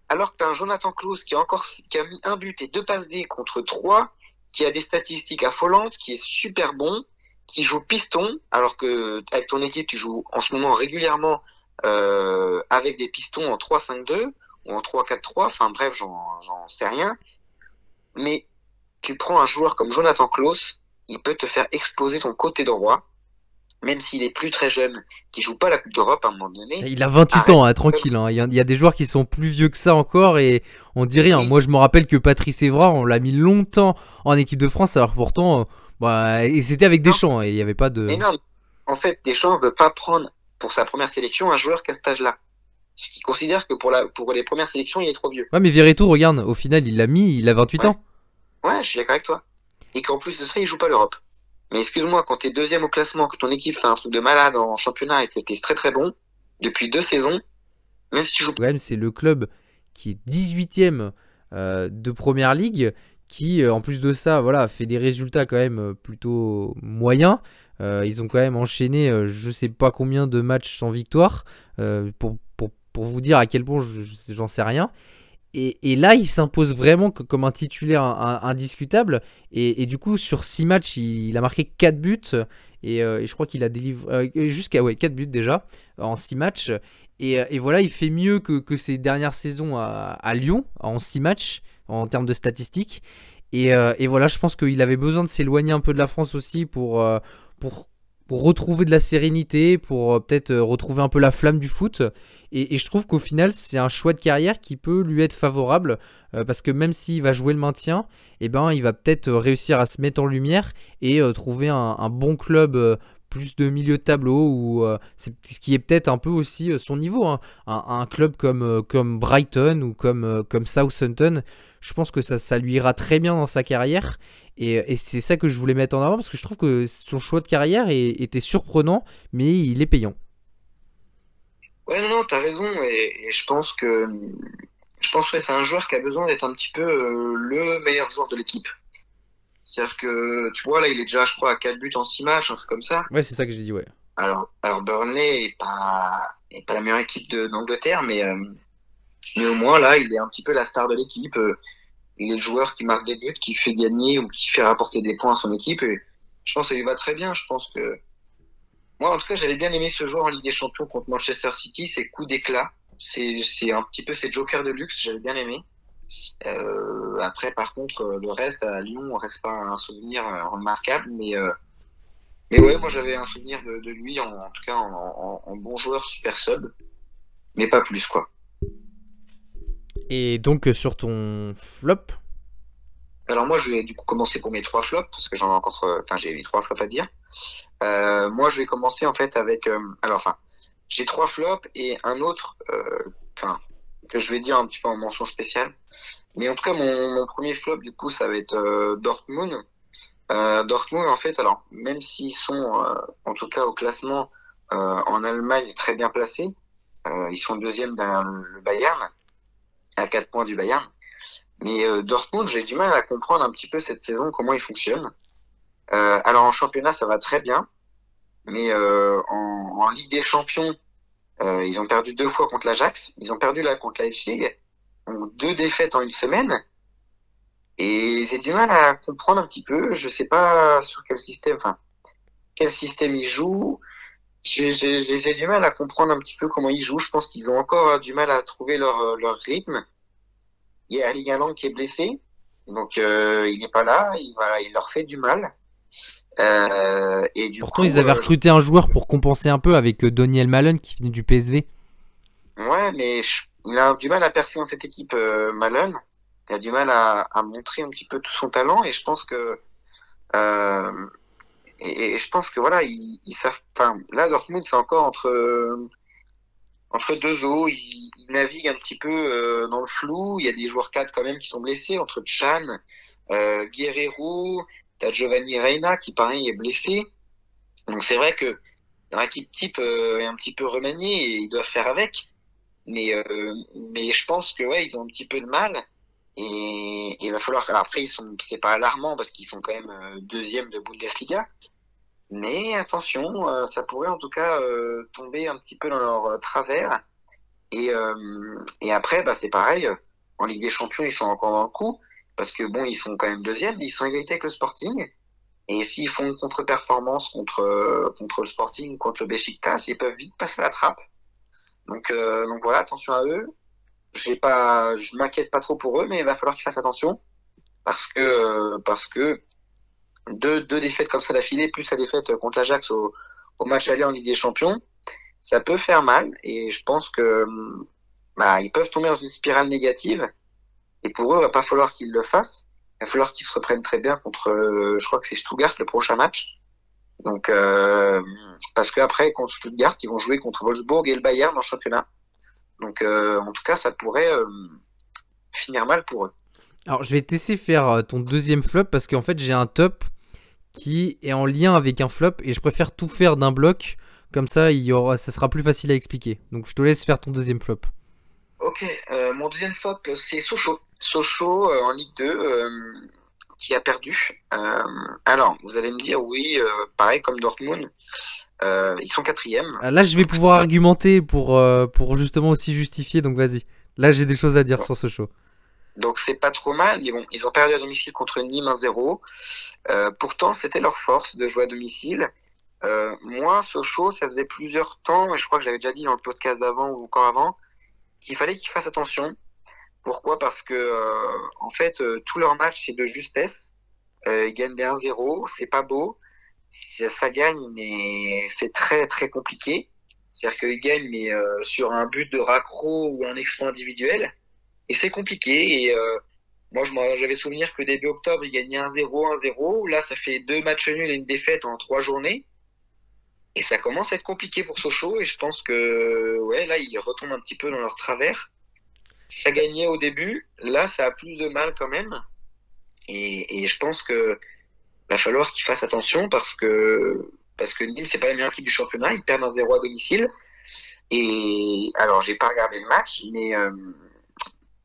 Alors que t'as un Jonathan Klaus qui a encore qui a mis un but et deux passes D contre trois, qui a des statistiques affolantes, qui est super bon, qui joue piston, alors que avec ton équipe tu joues en ce moment régulièrement euh, avec des pistons en 3-5-2 ou en 3-4-3, enfin bref, j'en j'en sais rien. Mais tu prends un joueur comme Jonathan Klaus, il peut te faire exploser son côté droit, même s'il est plus très jeune, qui joue pas la Coupe d'Europe à un moment donné. Il a 28 Arrête. ans, hein, tranquille. hein. Il y, a- il y a des joueurs qui sont plus vieux que ça encore et on dit rien. Oui. Moi, je me rappelle que Patrice Evra, on l'a mis longtemps en équipe de France, alors pourtant, euh, bah, et c'était avec. Deschamps et il n'y avait pas de. Mais non, en fait, Deschamps veut pas prendre pour sa première sélection un joueur qu'à cet âge-là. Parce qu'il considère que pour, la, pour les premières sélections, il est trop vieux. Ouais, mais Verretou, regarde, au final, il l'a mis, il a 28 Ouais. ans. Ouais, je suis d'accord avec toi. Et qu'en plus de ça, il joue pas l'Europe. Mais excuse-moi, quand t'es deuxième au classement, que ton équipe fait un truc de malade en championnat et que t'es très très bon, depuis deux saisons, même si tu joues Quand même, c'est le club qui est 18ème euh, de première ligue, qui, euh, en plus de ça, voilà, fait des résultats quand même euh, plutôt moyens. Euh, ils ont quand même enchaîné, euh, je sais pas combien de matchs sans victoire, euh, pour, pour, pour vous dire à quel point je- je- j'en sais rien. Et, et là, il s'impose vraiment co- comme un titulaire indiscutable. Et, et du coup, sur 6 matchs, il, a marqué 4 buts. Et, et je crois qu'il a délivré jusqu'à ouais, 4 buts déjà en 6 matchs. Et, voilà, il fait mieux que, que ses dernières saisons à, à Lyon en 6 matchs en termes de statistiques. Et, euh, voilà, je pense qu'il avait besoin de s'éloigner un peu de la France aussi pour, pour, retrouver de la sérénité, pour euh, peut-être euh, retrouver un peu la flamme du foot. Et, je trouve qu'au final, c'est un choix de carrière qui peut lui être favorable euh, parce que même s'il va jouer le maintien, eh ben, il va peut-être réussir à se mettre en lumière et trouver un, bon club plus de milieu de tableau ou ce qui est peut-être un peu aussi son niveau. hein. Un, club comme, comme Brighton ou comme, comme Southampton, je pense que ça, ça lui ira très bien dans sa carrière. Et, et c'est ça que je voulais mettre en avant parce que je trouve que son choix de carrière est- était surprenant, mais il est payant. Ouais, non, non, t'as raison. Et, et je pense que je pense que c'est un joueur qui a besoin d'être un petit peu euh, le meilleur joueur de l'équipe. C'est-à-dire que, tu vois, là, il est déjà, je crois, à 4 buts en 6 matchs, un truc comme ça. Ouais, c'est ça que j'ai dit, ouais. Alors, alors Burnley est pas, est pas la meilleure équipe d'Angleterre, mais, euh, mais au moins, là, il est un petit peu la star de l'équipe. Euh, Il est le joueur qui marque des buts, qui fait gagner ou qui fait rapporter des points à son équipe. Et je pense lui va très bien. Je pense que, moi, en tout cas, j'avais bien aimé ce joueur en Ligue des Champions contre Manchester City, ses coups d'éclat. C'est, c'est un petit peu ses jokers de luxe, j'avais bien aimé. Euh, après, par contre, euh, le reste à Lyon, on reste pas un souvenir remarquable, mais, euh, mais ouais, moi j'avais un souvenir de, lui, en, tout cas en, en- en bon joueur super sub, mais pas plus quoi. Et donc, euh, sur ton flop, Alors moi je vais du coup commencer pour mes trois flops, parce que j'en ai encore, euh, enfin j'ai les trois flops à dire. Euh, moi je vais commencer en fait avec, alors enfin, j'ai trois flops et un autre, enfin, que je vais dire un petit peu en mention spéciale. Mais en tout cas, mon, premier flop, du coup, ça va être Dortmund. Dortmund, en fait, alors, même s'ils sont, en tout cas, au classement en Allemagne très bien placés, ils sont deuxième derrière le Bayern, à 4 points du Bayern. Mais euh, Dortmund, j'ai du mal à comprendre un petit peu cette saison, comment ils fonctionnent. Euh, alors, en championnat, ça va très bien. Mais euh, en, Ligue des Champions, ils ont perdu deux fois contre l'Ajax. Ils ont perdu là contre Leipzig. Donc, deux défaites en une semaine. Et j'ai du mal à comprendre un petit peu. Je sais pas sur quel système, enfin, quel système ils jouent. J'ai du mal à comprendre un petit peu comment ils jouent. Je pense qu'ils ont encore euh, du mal à trouver leur, euh, leur rythme. Il y a Erling Haaland qui est blessé. Donc, euh, il n'est pas là. Il, voilà, il leur fait du mal. Euh, et du pourtant, coup, ils avaient euh, recruté un joueur pour compenser un peu avec Daniel Malen qui venait du PSV. Ouais, mais je- il a du mal à percer dans cette équipe, euh, Malone. Il a du mal à, à montrer un petit peu tout son talent et je pense que euh, et, je pense que voilà, ils, savent. Là, Dortmund, c'est encore entre euh, entre deux eaux. Ils, naviguent un petit peu euh, dans le flou. Il y a des joueurs cadres quand même qui sont blessés entre Chan, euh, Guerrero, t'as Giovanni Reina qui pareil est blessé. Donc c'est vrai que leur équipe type euh, est un petit peu remaniée et ils doivent faire avec. Mais, mais je pense que ouais, ils ont un petit peu de mal. Et il va falloir. Alors après, ils sont, c'est pas alarmant parce qu'ils sont quand même deuxième de Bundesliga. Mais attention, euh, ça pourrait en tout cas euh, tomber un petit peu dans leur euh, travers. Et, euh, et après, bah, c'est pareil. En Ligue des Champions, ils sont encore dans le coup parce que bon, ils sont quand même deuxième, mais ils sont égalité avec le Sporting. Et s'ils font une contre-performance contre euh, contre le Sporting, contre le Besiktas, ils peuvent vite passer la trappe. Donc, euh, donc voilà, attention à eux. J'ai pas, je m'inquiète pas trop pour eux, mais il va falloir qu'ils fassent attention parce que euh, parce que deux, deux défaites comme ça d'affilée, plus la défaite contre l'Ajax au, match aller en Ligue des Champions, ça peut faire mal. Et je pense que hum, bah, ils peuvent tomber dans une spirale négative. Et pour eux, il va pas falloir qu'ils le fassent. Il va falloir qu'ils se reprennent très bien contre, euh, je crois que c'est Stuttgart le prochain match. Donc, euh, parce que après contre Stuttgart, ils vont jouer contre Wolfsburg et le Bayern en championnat. Donc, euh, en tout cas, ça pourrait euh, finir mal pour eux. Alors, je vais te faire euh, ton deuxième flop parce qu'en fait, j'ai un top qui est en lien avec un flop et je préfère tout faire d'un bloc. Comme ça, il y aura, ça sera plus facile à expliquer. Donc, je te laisse faire ton deuxième flop. Ok, euh, mon deuxième flop, c'est Sochaux. Sochaux euh, en Ligue 2, euh, qui a perdu. Alors, vous allez me dire, oui, pareil comme Dortmund, ils sont quatrième. Ah, Là, je vais pouvoir argumenter pour, pour justement aussi justifier. Donc, vas-y. Là, j'ai des choses à dire sur show. Donc c'est pas trop mal, ils ont perdu à domicile contre Nîmes 1-0. Euh, pourtant, c'était leur force de jouer à domicile. Euh, moi, Sochaux, ça faisait plusieurs temps, et je crois que j'avais déjà dit dans le podcast d'avant ou encore avant, qu'il fallait qu'ils fassent attention. Pourquoi? Parce que euh, en fait, euh, tout leur match c'est de justesse. Ils gagnent des 1-0, c'est pas beau. Ça, ça gagne, mais c'est très très compliqué. C'est-à-dire qu'ils gagnent, mais sur un but de raccro ou un exploit individuel. Et c'est compliqué. Et euh, moi, j'avais souvenir que début octobre, ils gagnaient 1-0, 1-0. Là, ça fait deux matchs nuls et une défaite en trois journées. Et ça commence à être compliqué pour Sochaux. Et je pense que ouais, là, ils retombent un petit peu dans leur travers. Ça gagnait au début. Là, ça a plus de mal quand même. Et, et je pense que va falloir qu'ils fassent attention parce que parce que Nîmes, c'est pas la meilleure équipe du championnat. Ils perdent un 0 à domicile. Et alors, j'ai pas regardé le match, mais, euh,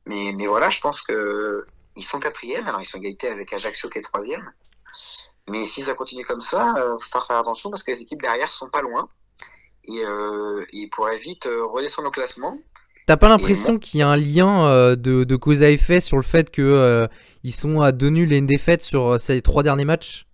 mais, mais voilà, je pense que ils sont quatrième. Alors, ils sont égalité avec Ajaccio qui est troisième. Mais si ça continue comme ça, il euh, faut faire attention parce que les équipes derrière sont pas loin. Et euh, ils pourraient vite euh, redescendre au classement. T'as pas l'impression qu'il y a un lien euh, de, de, cause à effet sur le fait que ils sont à deux nuls et une défaite sur ces trois derniers matchs?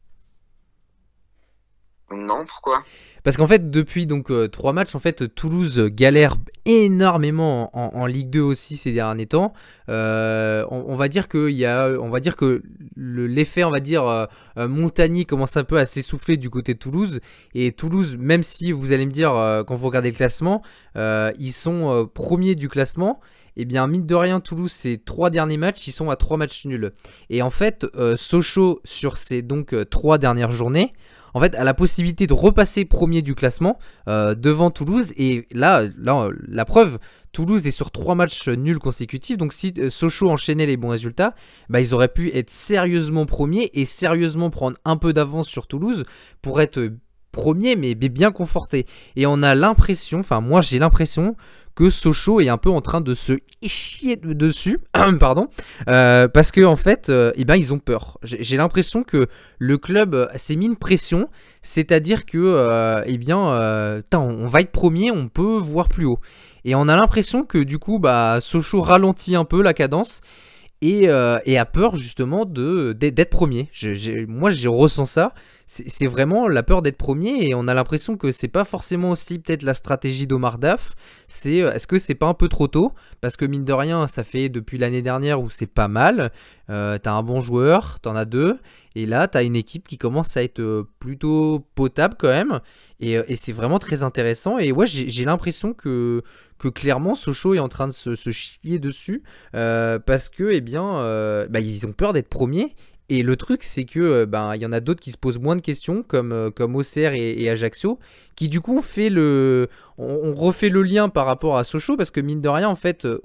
Non, pourquoi? Parce qu'en fait, depuis donc euh, trois matchs, en fait, Toulouse galère énormément en, Ligue 2 aussi ces derniers temps. Euh, on, va dire que on va dire que l'effet, on va dire euh, Montagny commence un peu à s'essouffler du côté de Toulouse. Et Toulouse, même si vous allez me dire euh, quand vous regardez le classement, euh, ils sont premiers du classement. Eh bien, mine de rien, Toulouse, ces trois derniers matchs, ils sont à trois matchs nuls. Et en fait, Sochaux, sur ces donc trois dernières journées, en fait, a la possibilité de repasser premier du classement euh, devant Toulouse. Et là, là, la preuve, Toulouse est sur trois matchs nuls consécutifs. Donc, si euh, Sochaux enchaînait les bons résultats, bah, ils auraient pu être sérieusement premiers et sérieusement prendre un peu d'avance sur Toulouse pour être premier, mais bien conforté. Et on a l'impression, enfin, moi j'ai l'impression que Sochaux est un peu en train de se chier dessus, pardon, euh, parce que en fait, euh, eh ben ils ont peur. J'ai l'impression que le club s'est mis une pression, c'est-à-dire que, euh, eh bien, on va être premier, on peut voir plus haut. Et on a l'impression que du coup, bah, Sochaux ralentit un peu la cadence. Et, a peur justement d'être premier. Moi, je ressens ça c'est vraiment la peur d'être premier et on a l'impression que c'est pas forcément aussi peut-être la stratégie d'Omar Daf. C'est euh, est-ce que c'est pas un peu trop tôt? Parce que mine de rien, ça fait depuis l'année dernière où c'est pas mal. Euh, t'as un bon joueur, t'en as deux, et là t'as une équipe qui commence à être euh, plutôt potable quand même. Et, c'est vraiment très intéressant. Et ouais, j'ai l'impression que que clairement Sochaux est en train de se, chier dessus parce que eh bien bah, ils ont peur d'être premiers et le truc, c'est que euh, ben il y en a d'autres qui se posent moins de questions, comme euh, comme et, et, Ajaccio, qui du coup fait le, on, refait le lien par rapport à Sochaux parce que mine de rien en fait, euh,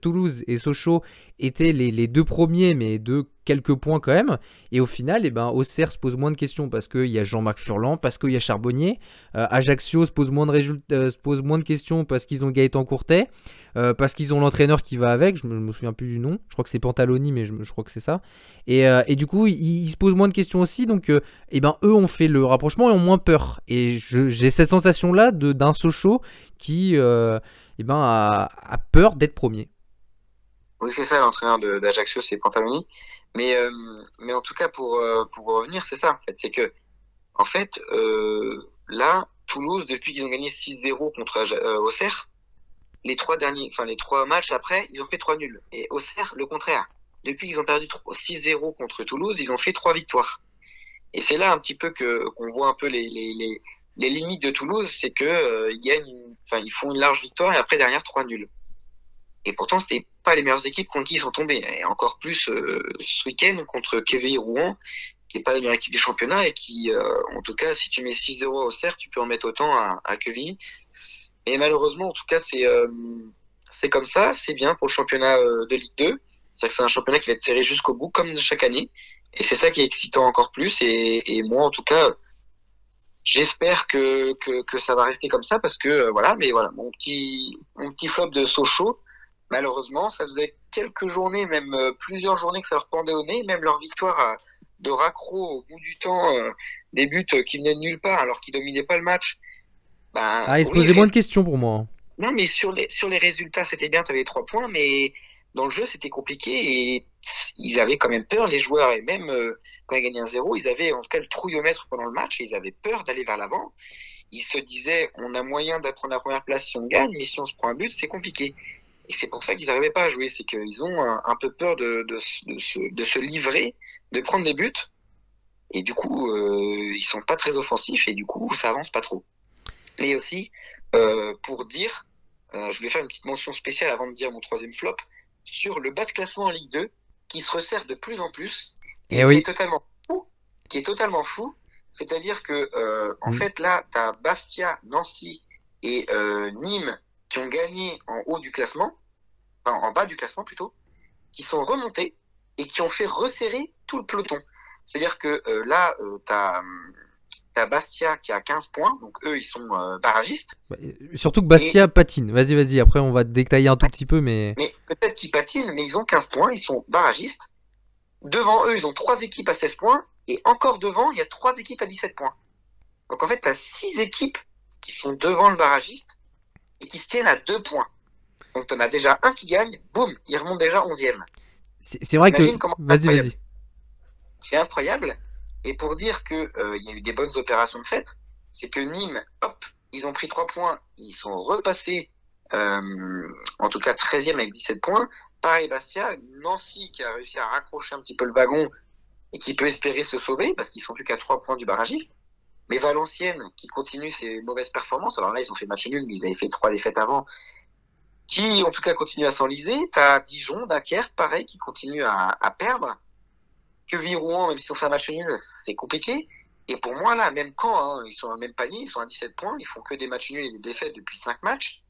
Toulouse et Sochaux étaient les, deux premiers, mais de quelques points quand même. Et au final, eh ben Auxerre se pose moins de questions parce qu'il y a Jean-Marc Furlan, parce qu'il y a Charbonnier. Euh, Ajaccio se pose moins de de questions parce qu'ils ont Gaëtan Courtet. Euh, parce qu'ils ont l'entraîneur qui va avec, je me, me, souviens plus du nom, je crois que c'est Pantaloni, mais je, crois que c'est ça. Et, euh, du coup, ils, se posent moins de questions aussi, donc euh, eh ben, eux ont fait le rapprochement et ont moins peur. Et j'ai cette sensation-là d'un Sochaux qui eh ben, a, a peur d'être premier. Oui, c'est ça, l'entraîneur d'Ajaccio, c'est Pantaloni. Mais, euh, mais en tout cas, pour, pour revenir, c'est ça, en fait. C'est que, en fait, euh, là, Toulouse, depuis qu'ils ont gagné 6-0 contre euh, Auxerre, les trois derniers, enfin les trois matchs après, ils ont fait trois nuls. Et Auxerre, le contraire. Depuis qu'ils ont perdu 6-0 contre Toulouse, ils ont fait trois victoires. Et c'est là un petit peu que qu'on voit un peu les, les limites de Toulouse, c'est que euh, enfin ils font une large victoire et après derrière trois nuls. Et pourtant, c'était pas les meilleures équipes contre qui ils sont tombés. Et encore plus euh, ce week-end contre Quevilly Rouen, qui est pas la meilleure équipe du championnat et qui, euh, en tout cas, si tu mets 6 euros au cerf, tu peux en mettre autant à, à Quevilly. Et malheureusement, en tout cas, c'est comme ça. C'est bien pour le championnat de Ligue 2. C'est-à-dire que c'est un championnat qui va être serré jusqu'au bout, comme chaque année. Et c'est ça qui est excitant encore plus. Et moi, en tout cas, j'espère que, que, que, ça va rester comme ça parce que euh, voilà. Mais voilà, mon petit mon petit flop de Sochaux, malheureusement, ça faisait quelques journées, même euh, plusieurs journées que ça leur pendait au nez. Même leur victoire à, de raccro au bout du temps, euh, des buts qui venaient de nulle part alors qu'ils dominaient pas le match. Ben, ah, il se posait oui, moins de questions pour moi. Non, mais sur les, sur les résultats, c'était bien, tu avais trois points, mais dans le jeu, c'était compliqué et ils avaient quand même peur, les joueurs, et même euh, quand ils gagnaient un zéro, ils avaient en tout cas le trouillomètre pendant le match et ils avaient peur d'aller vers l'avant. Ils se disaient, on a moyen d'apprendre la première place si on gagne, mais si on se prend un but, c'est compliqué. Et c'est pour ça qu'ils n'arrivaient pas à jouer, c'est qu'ils ont un, peu peur de, se, livrer, de prendre des buts, et du coup, euh, ils sont pas très offensifs, et du coup, ça avance pas trop. Et aussi, euh, pour dire, euh, je voulais faire une petite mention spéciale avant de dire mon troisième flop, sur le bas de classement en Ligue 2, qui se resserre de plus en plus, et, et oui. qui est totalement fou, qui est totalement fou, C'est-à-dire que, euh, en Mm. fait, là, tu as Bastia, Nancy et euh, Nîmes qui ont gagné en haut du classement, enfin en bas du classement plutôt, qui sont remontés et qui ont fait resserrer tout le peloton. C'est-à-dire que euh, là, tu as, Bastia qui a 15 points, donc eux, ils sont euh, barragistes. Bah, Surtout que Bastia patine. Vas-y, vas-y. Après, on va détailler un tout petit peu, mais. Mais peut-être qu'ils patinent, mais ils ont 15 points, ils sont barragistes. Devant eux, ils ont trois équipes à 16 points, et encore devant, il y a trois équipes à 17 points. Donc en fait, tu as six équipes qui sont devant le barragiste et qui se tiennent à deux points. Donc tu en as déjà un qui gagne, boum, il remonte déjà 11e. C'est vrai que. Vas-y, vas-y. C'est incroyable. Et pour dire que euh, y a eu des bonnes opérations de fait, c'est que Nîmes, hop, ils ont pris 3 points, ils sont repassés, euh, en tout cas 13e avec 17 points. Pareil, Bastia, Nancy qui a réussi à raccrocher un petit peu le wagon et qui peut espérer se sauver parce qu'ils sont plus qu'à 3 points du barragiste. Mais Valenciennes qui continue ses mauvaises performances, alors là ils ont fait match nul, mais ils avaient fait trois défaites avant, qui en tout cas continuent à s'enliser. T'as Dijon, Dunkerque, pareil, qui continue à, perdre que Virouan, même si on fait un match nul, c'est compliqué. Et pour moi, là, même quand, hein, ils sont au même panier, ils sont à 17 points, ils font que des matchs nuls et des défaites depuis 5 matchs.